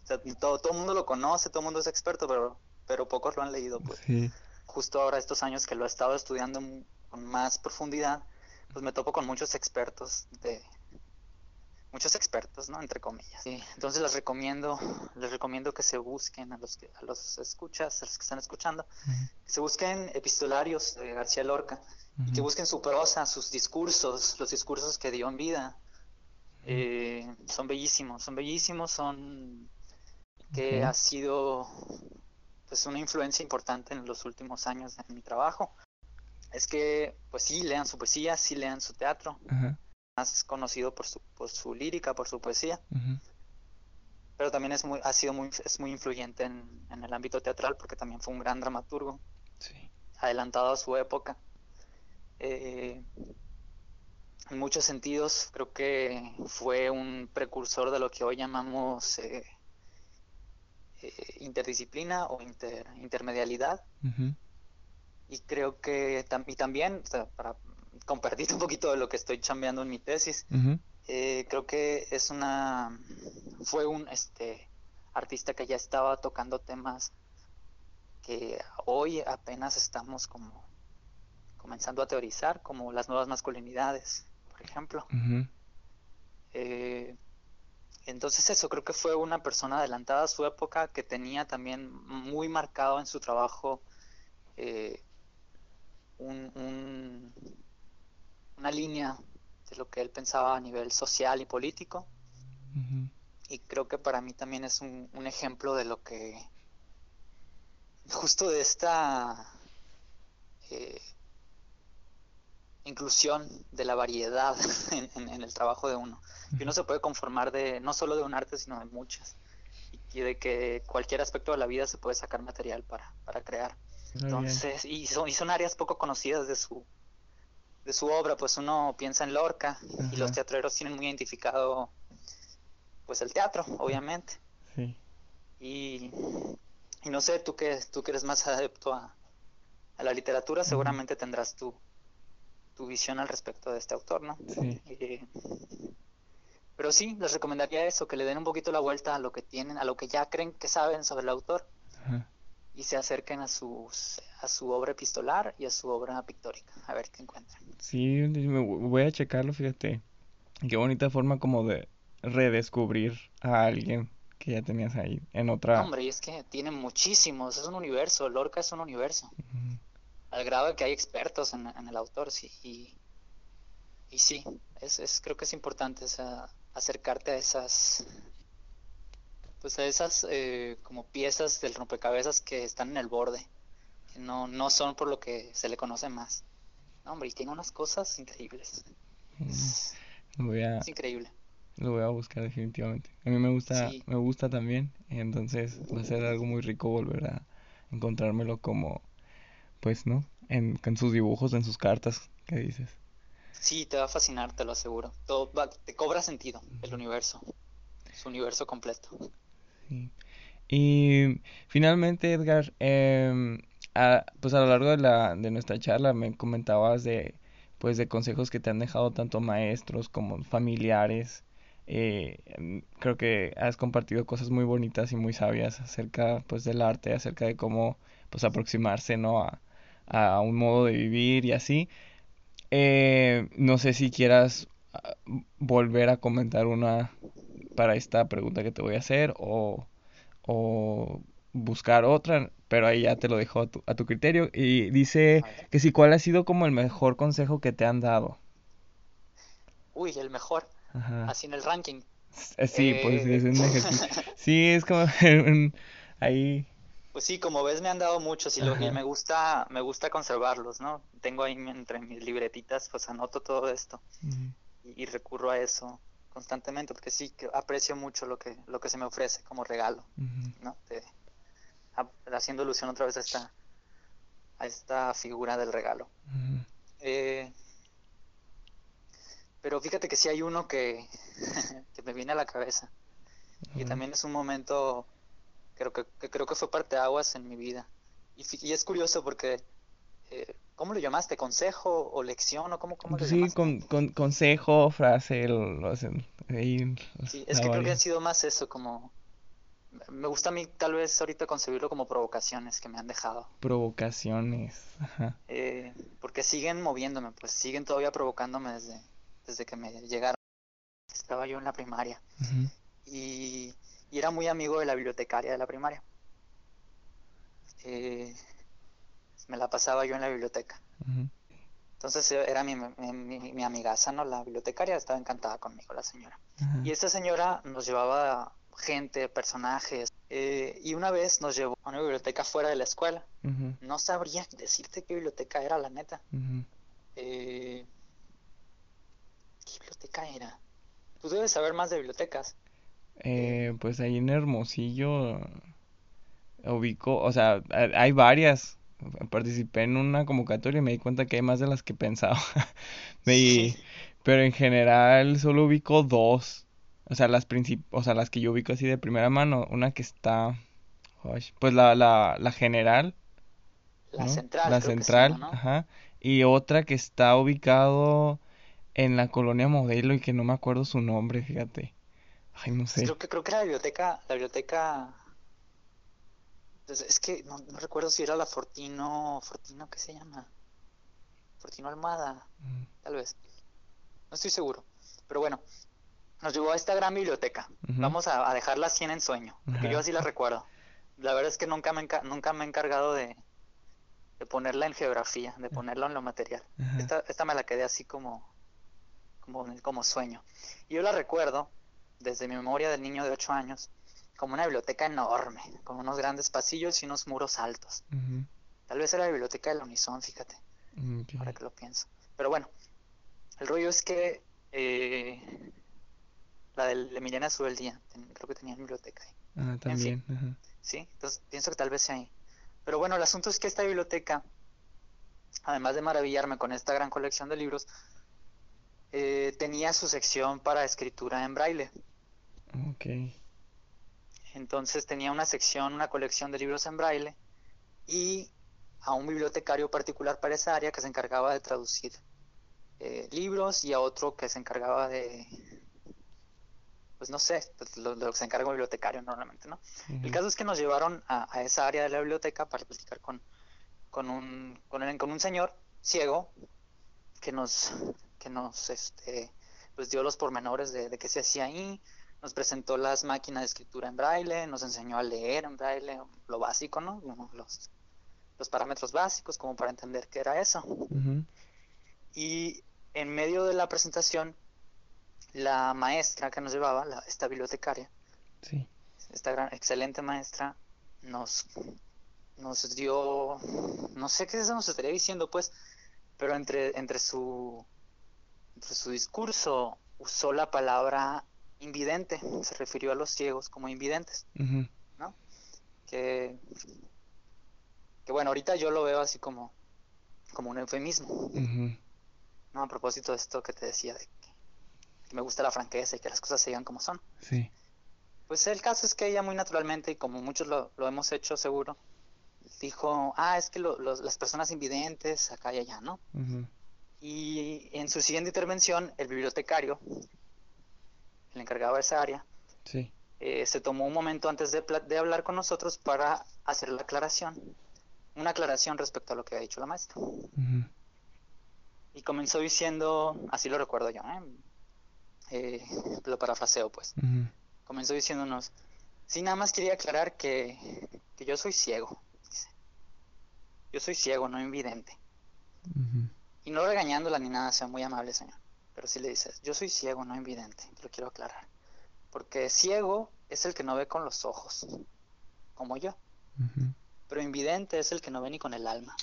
Speaker 1: sea, todo, todo el mundo lo conoce, todo el mundo es experto, pero, pero pocos lo han leído. Pues. Justo ahora, estos años que lo he estado estudiando con más profundidad, pues me topo con muchos expertos de, muchos expertos, ¿no? Entre comillas. entonces les recomiendo, les recomiendo que se busquen a los que, a los escuchas, a los que están escuchando, que se busquen epistolarios de García Lorca, y que busquen su prosa, sus discursos, los discursos que dio en vida. Eh, son bellísimos, son bellísimos, son que ha sido pues una influencia importante en los últimos años de mi trabajo. Es que pues sí lean su poesía, sí lean su teatro más conocido por su, por su lírica, por su poesía. Pero también es muy, ha sido muy, es muy influyente en, en, el ámbito teatral porque también fue un gran dramaturgo, adelantado a su época. Eh, en muchos sentidos creo que fue un precursor de lo que hoy llamamos eh, eh, interdisciplina o inter, intermedialidad. Y creo que y también, para compartir un poquito de lo que estoy chambeando en mi tesis. Eh, creo que es una fue un este artista que ya estaba tocando temas que hoy apenas estamos como comenzando a teorizar, como las nuevas masculinidades, por ejemplo. Eh, entonces eso, creo que fue una persona adelantada a su época que tenía también muy marcado en su trabajo eh, un, una línea de lo que él pensaba a nivel social y político. Y creo que para mí también es un, ejemplo de lo que, justo de esta eh, inclusión de la variedad en, el trabajo de uno. Que uno se puede conformar de no solo de un arte, sino de muchas. Y, de que cualquier aspecto de la vida se puede sacar material para, para crear. Entonces, y son, y son áreas poco conocidas de su, de su obra, pues uno piensa en Lorca y los teatreros tienen muy identificado pues el teatro, obviamente. Sí. Y, no sé, tú que, tú que eres más adepto a, la literatura, seguramente tendrás tu, tu visión al respecto de este autor, ¿no? Sí. Eh, pero sí, les recomendaría eso, que le den un poquito la vuelta a lo que tienen, a lo que ya creen que saben sobre el autor y se acerquen a, sus, a su obra epistolar y a su obra pictórica, a ver qué encuentran.
Speaker 2: Sí, voy a checarlo, fíjate. Qué bonita forma como de redescubrir a alguien que ya tenías ahí en otra...
Speaker 1: Hombre, y es que tiene muchísimos, es un universo, Lorca es un universo. Al grado de que hay expertos en, el autor, sí. Y, y sí, es, es, creo que es importante acercarte a esas pues a esas eh, como piezas del rompecabezas que están en el borde, que no, no son por lo que se le conoce más. hombre, y tiene unas cosas increíbles. Es, increíble.
Speaker 2: Lo voy a buscar definitivamente. A mí me gusta, me gusta también, entonces va a ser algo muy rico volver a encontrármelo como, pues, ¿no? En, en sus dibujos, en sus cartas, ¿qué dices?
Speaker 1: Sí, te va a fascinar, te lo aseguro. Todo te cobra sentido el universo, su universo completo.
Speaker 2: Y finalmente, Edgar, eh, a, pues a lo largo de, la, de nuestra charla me comentabas de, pues de consejos que te han dejado tanto maestros como familiares. Eh, creo que has compartido cosas muy bonitas y muy sabias acerca pues del arte, acerca de cómo pues aproximarse ¿no? a, a un modo de vivir y así. Eh, no sé si quieras ah, volver a comentar una para esta pregunta que te voy a hacer o, buscar otra, pero ahí ya te lo dejo a tu, a tu criterio. Y dice que si cuál ha sido como el mejor consejo que te han dado.
Speaker 1: Uy, el mejor. Así en el ranking.
Speaker 2: Eh, sí, pues es un ejercicio. sí, es como ahí.
Speaker 1: Pues sí, como ves me han dado muchos y, lo, y me gusta me gusta conservarlos, ¿no? Tengo ahí entre mis libretitas, pues anoto todo esto y, recurro a eso constantemente porque sí que aprecio mucho lo que lo que se me ofrece como regalo no haciendo alusión otra vez a esta a esta figura del regalo. Eh, pero fíjate que sí hay uno que, que me viene a la cabeza y también es un momento creo que, creo que fue parte de aguas en mi vida y, y es curioso porque eh, ¿Cómo lo llamaste? ¿Consejo o lección? o cómo, cómo lo
Speaker 2: Sí, con, con, consejo, frase, lo, hacen
Speaker 1: sí, es que creo que ha sido más eso, como... Me gusta a mí tal vez ahorita concebirlo como provocaciones que me han dejado.
Speaker 2: Provocaciones, ajá.
Speaker 1: Eh, porque siguen moviéndome, pues siguen todavía provocándome desde, desde que me llegaron. Estaba yo en la primaria y, y, era muy amigo de la bibliotecaria de la primaria. Eh, me la pasaba yo en la biblioteca. Entonces eh, era mi, mi, mi, amigaza, ¿no? La bibliotecaria estaba encantada conmigo, la señora. Y esta señora nos llevaba gente, personajes. Eh, y una vez nos llevó a una biblioteca fuera de la escuela. No sabría decirte qué biblioteca era, la neta. eh, ¿Qué biblioteca era? Tú debes saber más de bibliotecas.
Speaker 2: Eh, pues ahí en Hermosillo ubicó, o sea, hay varias participé en una convocatoria y me di cuenta que hay más de las que pensaba. pero en general solo ubico dos. O sea, las o sea, las que yo ubico así de primera mano. Una que está. pues la, la, la general.
Speaker 1: La central.
Speaker 2: La central, ajá. Y otra que está ubicado en la colonia modelo y que no me acuerdo su nombre, fíjate. Ay, no sé.
Speaker 1: Creo que, creo que la biblioteca, la biblioteca es que no, recuerdo si era la Fortino, Fortino, ¿qué se llama? Fortino Almada, mm. tal vez. No estoy seguro. Pero bueno, nos llevó a esta gran biblioteca. Vamos a, dejarla así en ensueño, porque yo así la recuerdo. La verdad es que nunca me, nunca me he encargado de, de ponerla en geografía, de ponerla en lo material. Esta, esta me la quedé así como, como, como sueño. Y yo la recuerdo desde mi memoria del niño de 8 años como una biblioteca enorme, con unos grandes pasillos y unos muros altos. Tal vez era la biblioteca de la Unison, fíjate, ahora que lo pienso. Pero bueno, el rollo es que eh, la del Emiliana Subeldía, creo que tenía biblioteca ahí.
Speaker 2: Ah, también.
Speaker 1: Sí, entonces pienso que tal vez sea ahí. Pero bueno, el asunto es que esta biblioteca, además de maravillarme con esta gran colección de libros, eh, tenía su sección para escritura en braille.
Speaker 2: Okay.
Speaker 1: Entonces tenía una sección, una colección de libros en braille y a un bibliotecario particular para esa área que se encargaba de traducir eh, libros y a otro que se encargaba de, pues no sé, pues, lo, lo, que se encarga un bibliotecario normalmente, ¿no? El caso es que nos llevaron a, esa área de la biblioteca para platicar con, con, un, con, con un señor ciego que nos, que nos este, pues dio los pormenores de, de qué se hacía ahí, nos presentó las máquinas de escritura en braille, nos enseñó a leer en braille, lo básico, ¿no? Los, los parámetros básicos como para entender qué era eso. Y en medio de la presentación, la maestra que nos llevaba, la, esta bibliotecaria, esta gran, excelente maestra, nos, nos dio, no sé qué eso nos estaría diciendo, pues, pero entre, entre, su, entre su discurso usó la palabra invidente, se refirió a los ciegos como invidentes, ¿no? Que, que bueno, ahorita yo lo veo así como, como un eufemismo, ¿no? A propósito de esto que te decía, de que me gusta la franqueza y que las cosas se digan como son.
Speaker 2: Sí.
Speaker 1: Pues el caso es que ella muy naturalmente, y como muchos lo, hemos hecho seguro, dijo, ah, es que las personas invidentes, acá y allá, ¿no? Y en su siguiente intervención, el bibliotecario, el encargado de esa área, eh, se tomó un momento antes de, de, hablar con nosotros para hacer la aclaración, una aclaración respecto a lo que ha dicho la maestra. Y comenzó diciendo, así lo recuerdo yo, ¿eh? Eh, lo parafraseo pues, comenzó diciéndonos, sí, nada más quería aclarar que, que yo soy ciego. Yo soy ciego, no invidente. Y no regañándola ni nada, sea muy amable, señor. Pero si le dices, yo soy ciego, no invidente, lo quiero aclarar. Porque ciego es el que no ve con los ojos, como yo. Pero invidente es el que no ve ni con el alma.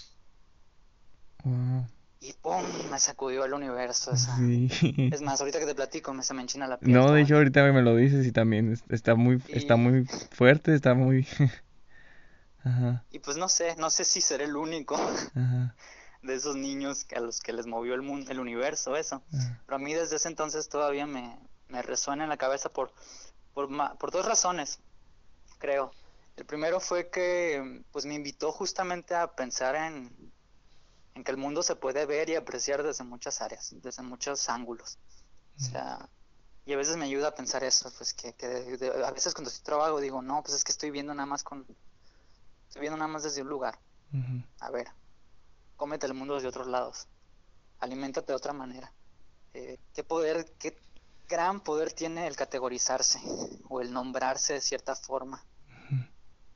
Speaker 1: Y ¡pum! Me sacudió el universo. Esa. Es más, ahorita que te platico, me se me enchina la piel.
Speaker 2: No, de hecho, ahorita me lo dices y también está muy, está muy fuerte, está muy...
Speaker 1: Ajá. Y pues no sé, no sé si seré el único. Ajá de esos niños a los que les movió el mundo, el universo, eso. Pero a mí desde ese entonces todavía me, me resuena en la cabeza por, por, por dos razones, creo. El primero fue que pues me invitó justamente a pensar en, en que el mundo se puede ver y apreciar desde muchas áreas, desde muchos ángulos. O sea, y a veces me ayuda a pensar eso, pues que, que a veces cuando estoy trabajo digo, no, pues es que estoy viendo nada más con, estoy viendo nada más desde un lugar. A ver, cómete el mundo desde otros lados, aliméntate de otra manera. Eh, ¿Qué poder, qué gran poder tiene el categorizarse o el nombrarse de cierta forma?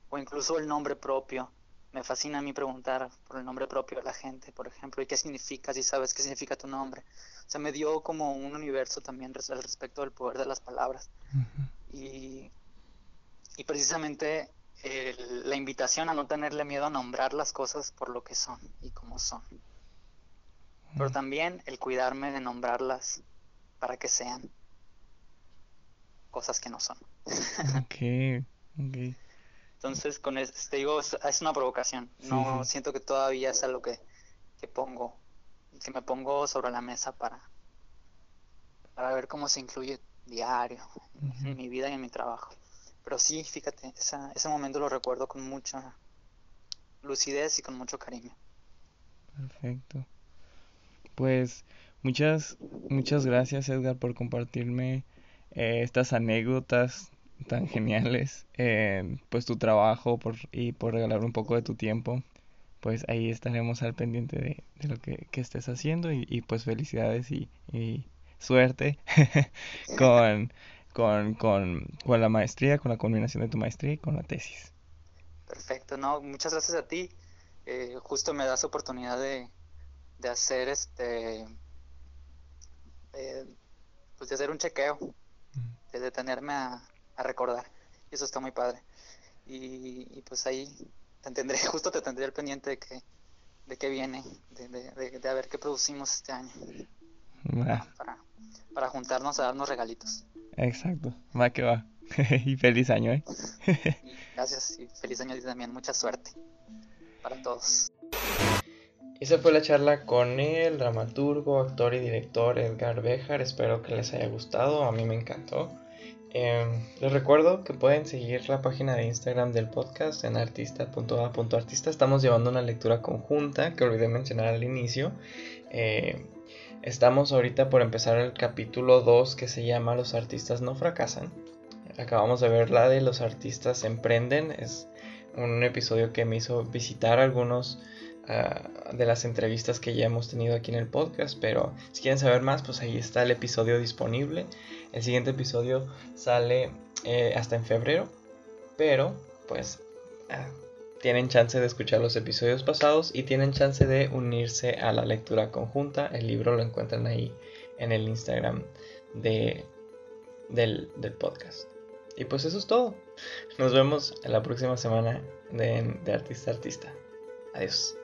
Speaker 1: O incluso el nombre propio. Me fascina a mí preguntar por el nombre propio de la gente, por ejemplo, y qué significa, si sabes qué significa tu nombre. O sea, me dio como un universo también al respecto del poder de las palabras. y, y precisamente la invitación a no tenerle miedo a nombrar las cosas por lo que son y como son. Pero mm. también el cuidarme de nombrarlas para que sean cosas que no son.
Speaker 2: ok,
Speaker 1: Entonces, con este digo, es, una provocación. no siento que todavía es algo que, que pongo, que me pongo sobre la mesa para, para ver cómo se incluye diario en mi vida y en mi trabajo. Pero sí, fíjate, ese momento lo recuerdo con mucha lucidez y con mucho cariño.
Speaker 2: Perfecto. Pues muchas, muchas gracias Edgar por compartirme eh, estas anécdotas tan geniales, eh, pues tu trabajo por, y por regalar un poco de tu tiempo. Pues ahí estaremos al pendiente de, de lo que, que, estés haciendo y, y pues felicidades y, y suerte con con, con, con la maestría, con la combinación de tu maestría y con la tesis.
Speaker 1: Perfecto, no, muchas gracias a ti. Eh, justo me das oportunidad de, de hacer este, eh, pues de hacer un chequeo, de detenerme a, a, recordar. Y eso está muy padre. Y, pues ahí te tendré, justo te tendré el pendiente de que, de qué viene, de, de, de, a ver qué producimos este año. Para, para juntarnos a darnos regalitos.
Speaker 2: Exacto, va que va. y feliz año, ¿eh?
Speaker 1: Gracias y feliz año y también. Mucha suerte para todos.
Speaker 3: Esa fue la charla con el dramaturgo, actor y director Edgar Bejar. Espero que les haya gustado. A mí me encantó. Em, les recuerdo que pueden seguir la página de Instagram del podcast en artista.a.artista. Estamos llevando una lectura conjunta que olvidé mencionar al inicio. Eh,
Speaker 2: Estamos ahorita por empezar el capítulo 2 que se llama Los artistas no fracasan. Acabamos de ver la de Los artistas emprenden. Es un episodio que me hizo visitar algunos ah, de las entrevistas que ya hemos tenido aquí en el podcast. Pero si quieren saber más, pues ahí está el episodio disponible. El siguiente episodio sale eh, hasta en febrero. Pero pues ah, tienen chance de escuchar los episodios pasados y tienen chance de unirse a la lectura conjunta. El libro lo encuentran ahí en el Instagram de, del, podcast. Y pues eso es todo. Nos vemos en la próxima semana de, de Artista Artista. Adiós.